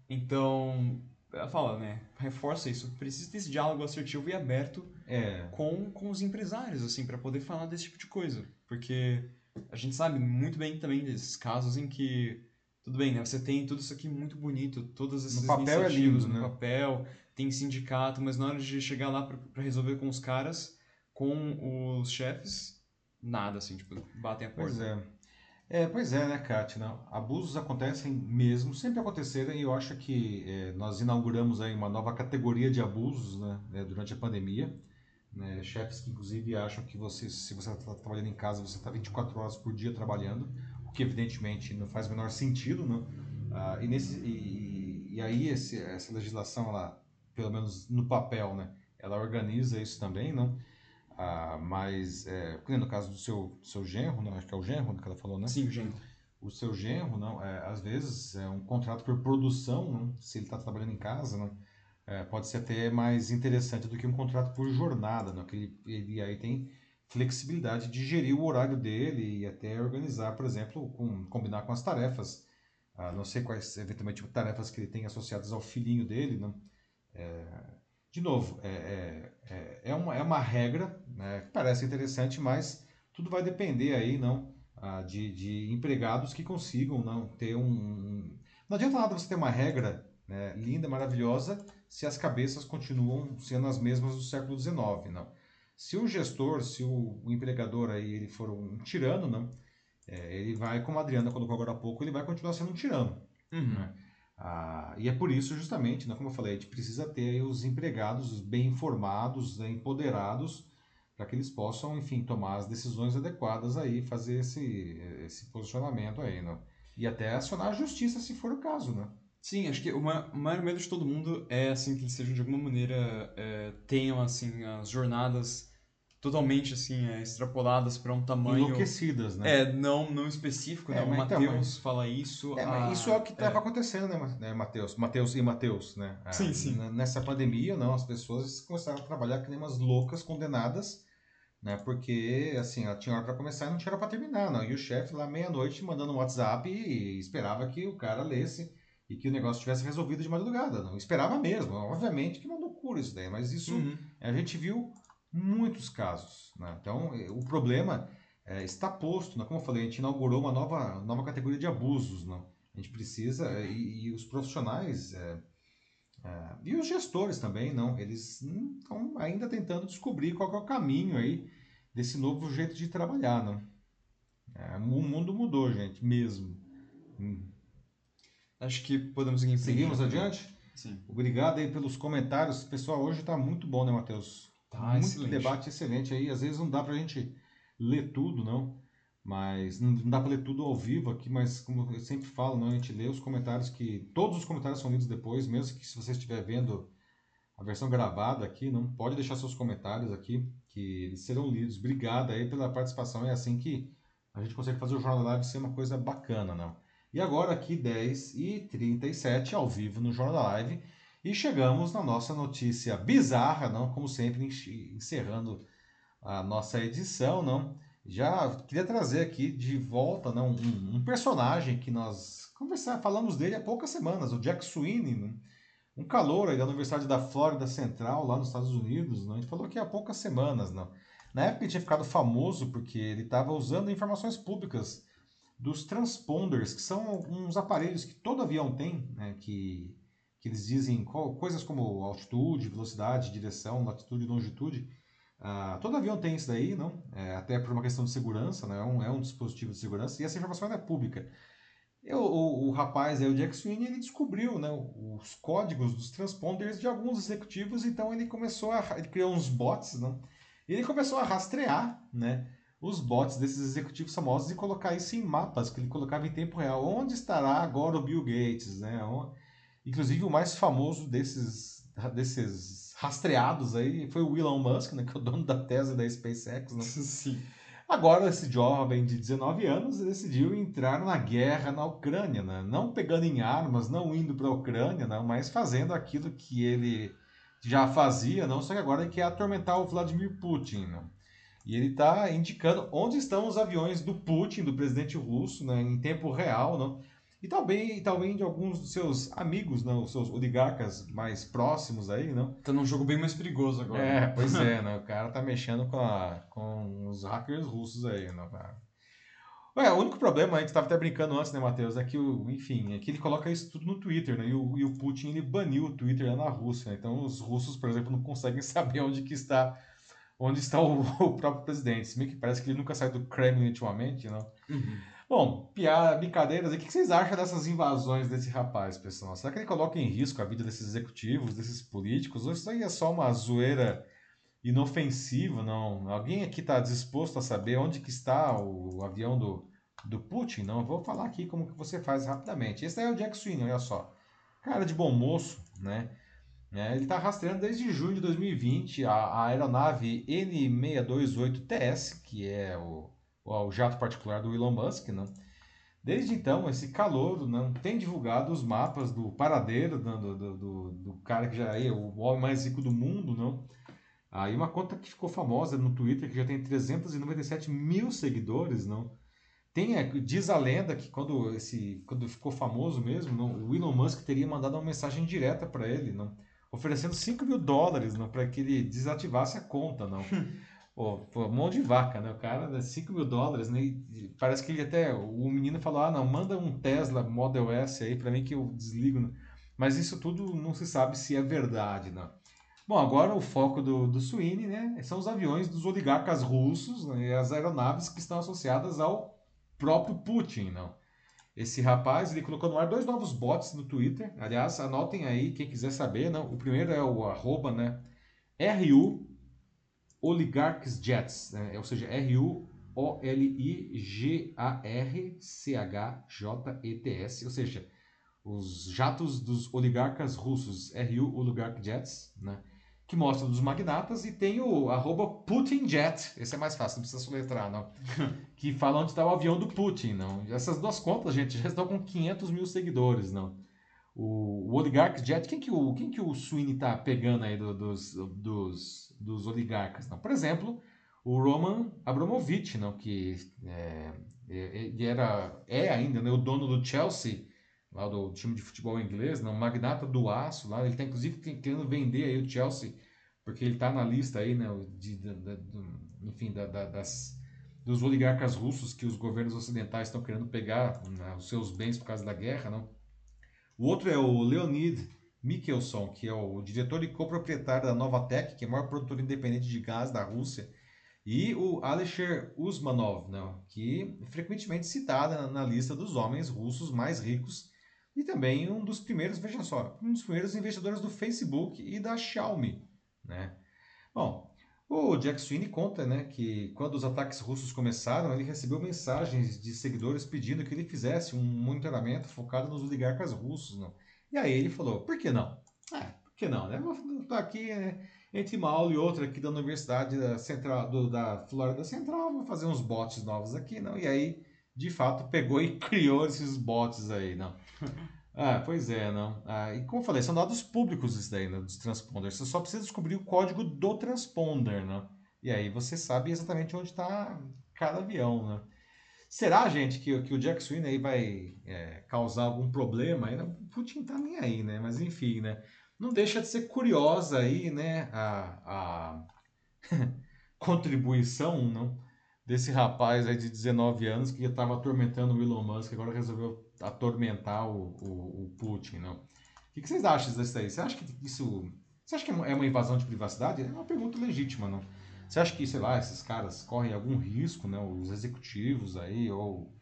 Então, ela fala, né, reforça isso, precisa desse diálogo assertivo e aberto É, com, com os empresários, assim, para poder falar desse tipo de coisa. Porque a gente sabe muito bem também desses casos em que, tudo bem, né, você tem tudo isso aqui muito bonito, todas essas No papel é lindo, no né? papel, tem sindicato, mas na hora de chegar lá para resolver com os caras, com os chefes, nada, assim, tipo, batem a porta. Pois é. É, pois é, né, Kátia? Não, Abusos acontecem mesmo, sempre aconteceram, e eu acho que é, nós inauguramos aí uma nova categoria de abusos né, né, durante a pandemia. Né, chefes que, inclusive, acham que você, se você está trabalhando em casa, você está 24 horas por dia trabalhando, o que, evidentemente, não faz o menor sentido. Não? Ah, e, nesse, e, e aí, esse, essa legislação, ela, pelo menos no papel, né, ela organiza isso também, não? Ah, mas, é, no caso do seu, seu genro, não, acho que é o genro que ela falou, né? Sim, gente. o seu genro, não, é, às vezes é um contrato por produção, não, se ele está trabalhando em casa, não, é, pode ser até mais interessante do que um contrato por jornada, não, que ele, ele aí tem flexibilidade de gerir o horário dele e até organizar, por exemplo, com, combinar com as tarefas, ah, não sei quais eventualmente tarefas que ele tem associadas ao filhinho dele, não, é, de novo, é, é, é, é uma, é uma regra né, que parece interessante, mas tudo vai depender aí, não, ah, de, de empregados que consigam não ter um, um- Não adianta nada você ter uma regra né, linda, maravilhosa, se as cabeças continuam sendo as mesmas do século XIX, não. Se o gestor, se o, o empregador aí ele for um tirano, não, é, ele vai, como a Adriana colocou agora há pouco, ele vai continuar sendo um tirano. Uhum. né? Ah, e é por isso, justamente, né, como eu falei, a gente precisa ter os empregados bem informados, né, empoderados, para que eles possam, enfim, tomar as decisões adequadas aí, fazer esse, esse posicionamento aí, né? E até acionar a justiça se for o caso, né? Sim, acho que o maior medo de todo mundo é assim que eles sejam de alguma maneira é, tenham assim as jornadas totalmente assim é, extrapoladas para um tamanho Enlouquecidas, né? é não não específico, É, né? O então, Matheus fala isso. É, a- isso é o que estava acontecendo, né, né, Matheus? Matheus e Matheus, né? Ah, Sim, sim. Nessa pandemia, não, as pessoas começaram a trabalhar que nem umas loucas condenadas, né? Porque, assim, ela tinha hora para começar e não tinha hora para terminar, não. E o chefe lá meia-noite mandando um WhatsApp e esperava que o cara lesse e que o negócio tivesse resolvido de madrugada, não. Esperava mesmo. Obviamente que é uma loucura isso daí, mas isso Uhum. a gente viu muitos casos. Né? Então, eh, o problema eh, está posto. Né? Como eu falei, a gente inaugurou uma nova, nova categoria de abusos. Né? A gente precisa, eh, e, e os profissionais eh, eh, e os gestores também, não, eles estão ainda tentando descobrir qual que é o caminho aí desse novo jeito de trabalhar. Né? Eh, o mundo mudou, gente, mesmo. Hum. Acho que podemos seguir em frente. Seguimos adiante? Sim. Obrigado aí pelos comentários. Pessoal, hoje está muito bom, né, Matheus? Tá muito excelente. debate excelente aí. Às vezes não dá pra gente ler tudo, não. Mas não dá pra ler tudo ao vivo aqui, mas como eu sempre falo, não, a gente lê os comentários que. Todos os comentários são lidos depois, mesmo que se você estiver vendo a versão gravada aqui, não pode deixar seus comentários aqui, que eles serão lidos. Obrigado aí pela participação. É assim que a gente consegue fazer o Jornal da Live ser uma coisa bacana, não? E agora aqui 10 e 37 ao vivo no Jornal da Live. E chegamos na nossa notícia bizarra, não? Como sempre, encerrando a nossa edição, não? Já queria trazer aqui de volta não, um, um personagem que nós conversar, falamos dele há poucas semanas, o Jack Sweeney, não? um calor aí da Universidade da Flórida Central, lá nos Estados Unidos. Não? A gente falou aqui há poucas semanas. Não? Na época ele tinha ficado famoso porque ele estava usando informações públicas dos transponders, que são uns aparelhos que todo avião tem, né, que, que eles dizem co- coisas como altitude, velocidade, direção, latitude longitude. Ah, todo avião tem isso daí, não? É, até por uma questão de segurança, né? é, um, é um dispositivo de segurança e essa informação é pública. Eu, o, o rapaz, aí, o Jack Sweeney, ele descobriu né, os códigos dos transponders de alguns executivos, então ele começou a. Ele criou uns bots, não? E ele começou a rastrear né, os bots desses executivos famosos e colocar isso em mapas, que ele colocava em tempo real. Onde estará agora o Bill Gates? Né? On- Inclusive, o mais famoso desses, desses rastreados aí foi o Elon Musk, né, que é o dono da Tesla e da SpaceX. Né? Sim. Agora, esse jovem de 19 anos decidiu entrar na guerra na Ucrânia, né? não pegando em armas, não indo para a Ucrânia, não, mas fazendo aquilo que ele já fazia, não, só que agora ele quer atormentar o Vladimir Putin. Não? E ele está indicando onde estão os aviões do Putin, do presidente russo, né, em tempo real, não? E também, também de alguns dos seus amigos, não, os seus oligarcas mais próximos aí, não? Tá num jogo bem mais perigoso agora. É, pois é, né? O cara tá mexendo com, a, com os hackers russos aí, não, cara? Ué, o único problema, a gente estava até brincando antes, né, Matheus, é que, enfim, é que ele coloca isso tudo no Twitter, né? E o, e o Putin, ele baniu o Twitter lá na Rússia. Né? Então, os russos, por exemplo, não conseguem saber onde que está onde está o, o próprio presidente. Se bem que parece que ele nunca sai do Kremlin ultimamente, não? Uhum. Bom, piada, brincadeiras, o que vocês acham dessas invasões desse rapaz, pessoal? Será que ele coloca em risco a vida desses executivos, desses políticos? Ou isso aí é só uma zoeira inofensiva, não? Alguém aqui está disposto a saber onde que está o avião do, do Putin? Não, eu vou falar aqui como que você faz rapidamente. Esse daí é o Jack Sweeney, olha só. Cara de bom moço, né? É, ele está rastreando desde junho de 2020 a, a aeronave N628TS, que é o, o, o, jato particular do Elon Musk. Né? Desde então, esse calouro não tem divulgado os mapas do paradeiro do, do, do, do cara que já é o homem mais rico do mundo. Não? Aí uma conta que ficou famosa no Twitter, que já tem 397 mil seguidores, não? Tem, diz a lenda que quando, esse, quando ficou famoso mesmo, não, o Elon Musk teria mandado uma mensagem direta para ele, não? oferecendo 5 mil dólares para que ele desativasse a conta, não. Pô, pô, mão de vaca, né? O cara, 5 mil dólares, né? E parece que ele até. O menino falou: ah, não, manda um Tesla Model S aí para mim que eu desligo. Né? Mas isso tudo não se sabe se é verdade, não. Bom, agora o foco do, do Sweeney, né, são os aviões dos oligarcas russos né, e as aeronaves que estão associadas ao próprio Putin, não. Esse rapaz, ele colocou no ar dois novos bots no Twitter. Aliás, anotem aí, quem quiser saber, não. O primeiro é o arroba, né, RU Oligarchs Jets, né, ou seja, RU O-L-I-G-A-R-C-H-J-E-T-S, ou seja, os jatos dos oligarcas russos, RU Oligarch Jets, né? que mostra dos magnatas, e tem o arroba PutinJet, esse é mais fácil, não precisa soletrar, não, que fala onde está o avião do Putin, não. Essas duas contas, gente, já estão com 500 mil seguidores, não. O, o Oligarch Jet, quem que o, quem que o Sweeney está pegando aí do, dos, dos, dos oligarcas, não? Por exemplo, o Roman Abramovich, não, que é, é, era, é ainda né, o dono do Chelsea, lá do time de futebol inglês, não, magnata do aço lá, ele está inclusive querendo vender aí o Chelsea, porque ele está na lista aí, né, de, de, de, de enfim, da, da, das, dos oligarcas russos que os governos ocidentais estão querendo pegar né, os seus bens por causa da guerra, não? O outro é o Leonid Mikhelson, que é o diretor e coproprietário da Novatec, que é a maior produtora independente de gás da Rússia, e o Alexei Usmanov, não, que é frequentemente citado na, lista dos homens russos mais ricos e também um dos primeiros, veja só, um dos primeiros investidores do Facebook e da Xiaomi, né? Bom, o Jack Sweeney conta, né, que quando os ataques russos começaram, ele recebeu mensagens de seguidores pedindo que ele fizesse um monitoramento focado nos oligarcas russos, não? E aí ele falou, por que não? Ah, por que não, né? Estar aqui né, entre uma aula e outra aqui da Universidade da Central, do, da Flórida Central, vou fazer uns bots novos aqui, não? E aí, de fato, pegou e criou esses bots aí, não? Ah, pois é, não. Ah, e como eu falei, são dados públicos isso daí, né, dos transponders. Você só precisa descobrir o código do transponder, né? E aí você sabe exatamente onde está cada avião, né? Será, gente, que, que o Jack Sweeney aí vai é, causar algum problema? Né? Putin tá nem aí, né? Mas enfim, né? Não deixa de ser curiosa aí, né? A, a contribuição, não? Desse rapaz aí de 19 anos que estava atormentando o Elon Musk, agora resolveu atormentar o, o, o Putin, não? O que, que, vocês acham disso aí? Você acha que isso... Você acha que é uma invasão de privacidade? É uma pergunta legítima, não? Você acha que, sei lá, esses caras correm algum risco, né? Os executivos aí, ou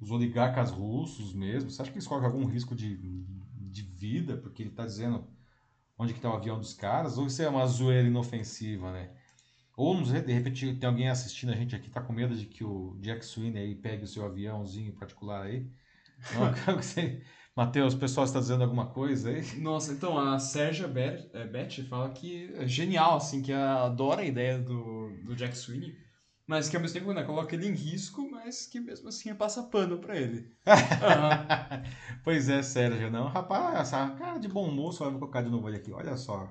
os oligarcas russos mesmo, você acha que eles correm algum risco de, de vida, porque ele está dizendo onde que está o avião dos caras, ou isso é uma zoeira inofensiva, né? Ou, de repente, tem alguém assistindo a gente aqui, tá com medo de que o Jack Sweeney aí pegue o seu aviãozinho particular aí não, você... Matheus, o pessoal está dizendo alguma coisa aí? Nossa, então a Sérgia Beth é, fala que é genial, assim, que adora a ideia do, do Jack Sweeney, mas que ao mesmo tempo né, coloca ele em risco, mas que mesmo assim passa pano para ele. Uhum. pois é, Sérgio, não. Rapaz, essa cara de bom moço, vou colocar de novo ele aqui, olha só.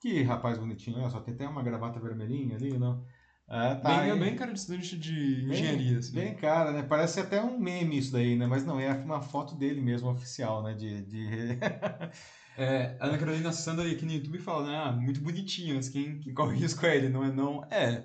Que rapaz bonitinho, olha só, tem até uma gravata vermelhinha ali, não? É, tá bem, bem cara de estudante de Bem- engenharia, assim. Bem cara, né? Parece até um meme isso daí, né? Mas não, é uma foto dele mesmo, oficial, né? De, de... É, a Ana Carolina Sandra aqui no YouTube fala, né? Ah, muito bonitinho, mas quem, quem corre risco é ele, não é não. É.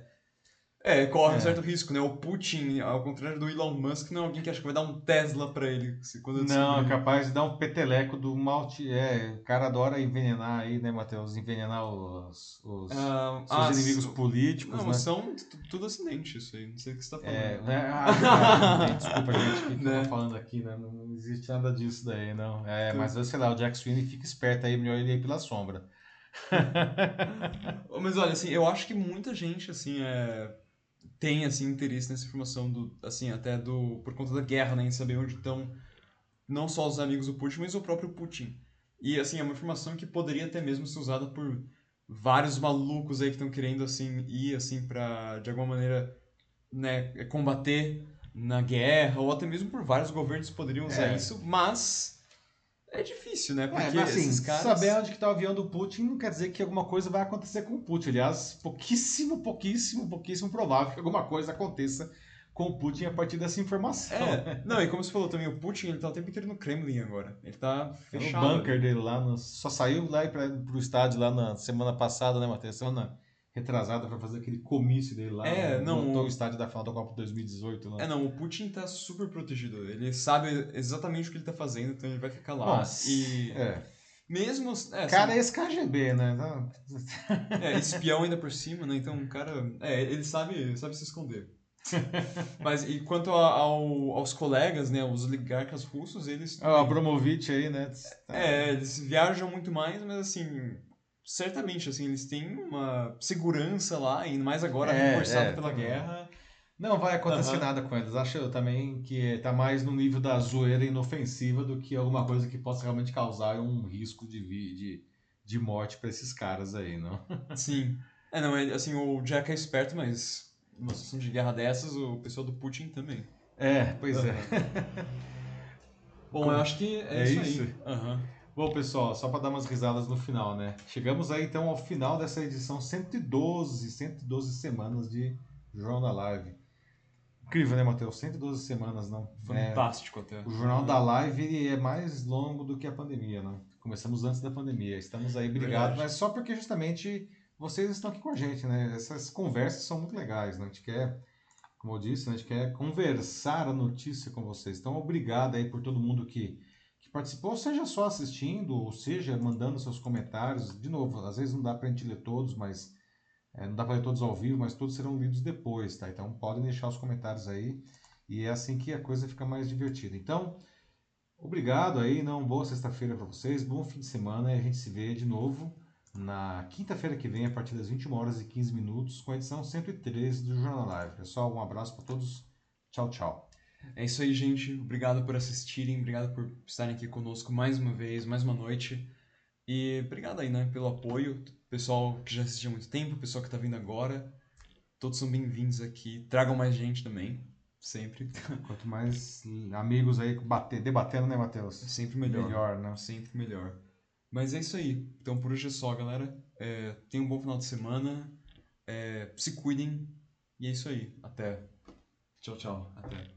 É, corre É. um certo risco, né? O Putin, ao contrário do Elon Musk, não é alguém que acha que vai dar um Tesla pra ele quando Não, é capaz de dar um peteleco do malte. É, o cara adora envenenar aí, né, Matheus? Envenenar os, os Ah, seus ah, inimigos políticos, Não, né? são tudo acidente isso aí, não sei o que você tá falando. É, né? Ah, gente, desculpa, gente, o que, Né? tô falando aqui, né? Não, existe nada disso daí, não. É, Tudo. mas sei lá, o Jack Sweeney fica esperto aí, melhor ele ir pela sombra. Mas olha, assim, eu acho que muita gente, assim, é, tem, assim, interesse nessa informação do, assim, até do, por conta da guerra, né, em saber onde estão não só os amigos do Putin, mas o próprio Putin. E, assim, é uma informação que poderia até mesmo ser usada por vários malucos aí que estão querendo, assim, ir, assim, pra, de alguma maneira, né, combater na guerra, ou até mesmo por vários governos poderiam usar É. isso, mas é difícil, né, É, porque mas assim, caras... saber onde que tá o avião do Putin não quer dizer que alguma coisa vai acontecer com o Putin. Aliás, pouquíssimo, pouquíssimo, pouquíssimo provável que alguma coisa aconteça com o Putin a partir dessa informação. É, não, e como você falou também, o Putin, ele tá o tempo inteiro no Kremlin agora. Ele tá É fechado. o bunker dele lá, no- só saiu lá para pro estádio lá na semana passada, né, Matheus? Semana retrasada para fazer aquele comício dele lá. É, né? não, Montou o- estádio da final da Copa 2018 lá. É, não, o Putin tá super protegido. Ele sabe exatamente o que ele tá fazendo, então ele vai ficar lá. Nossa, e é. mesmo. É, Cara, assim, esse KGB, né? Não- é, espião ainda por cima, né? Então o cara. É, ele sabe, sabe se esconder. Mas e quanto a- ao, aos colegas, né? Os oligarcas russos, eles. Ó, o Abramovich aí, né? É, eles viajam muito mais, mas assim. Certamente, assim, eles têm uma segurança lá, ainda mais agora, É, reforçado é, pela também. guerra. Não vai acontecer Aham. nada com eles. Acho também que tá mais no nível da zoeira inofensiva do que alguma coisa que possa realmente causar um risco de, de, de morte para esses caras aí, não? Sim. É, não, assim, o Jack é esperto, mas numa situação de guerra dessas, o pessoal do Putin também. É, pois é. Bom, Como- eu acho que é, É isso, isso? aí. Aham. Bom, pessoal, só para dar umas risadas no final, né? Chegamos aí então ao final dessa edição 112, 112 semanas de Jornal da Live. Incrível, né, Matheus? 112 semanas, não? É, Fantástico até. o Jornal da Live é mais longo do que a pandemia, né? Começamos antes da pandemia. Estamos aí, obrigado. Verdade. Mas só porque justamente vocês estão aqui com a gente, né? Essas conversas são muito legais, né? A gente quer, como eu disse, né? a gente quer conversar a notícia com vocês. Então, obrigado aí por todo mundo que participou, seja só assistindo, ou seja mandando seus comentários. De novo, às vezes não dá pra gente ler todos, mas é, não dá para ler todos ao vivo, mas todos serão lidos depois, tá? Então podem deixar os comentários aí e é assim que a coisa fica mais divertida. Então, obrigado aí, não boa sexta-feira para vocês, bom fim de semana e a gente se vê de novo na quinta-feira que vem a partir das 21 horas e 15 minutos com a edição 113 do Jornal Live. Pessoal, um abraço para todos. Tchau, tchau. É isso aí, gente. Obrigado por assistirem, obrigado por estarem aqui conosco mais uma vez, mais uma noite. E obrigado aí, né, pelo apoio. Pessoal que já assistiu há muito tempo, pessoal que tá vindo agora. Todos são bem-vindos aqui. Tragam mais gente também, sempre. Quanto mais amigos aí bater, debatendo, né, Matheus? Sempre melhor. Melhor, né? Sempre melhor. Mas é isso aí. Então por hoje é só, galera. É, tenham um bom final de semana. É, se cuidem. E é isso aí. Até. Tchau, tchau. Até.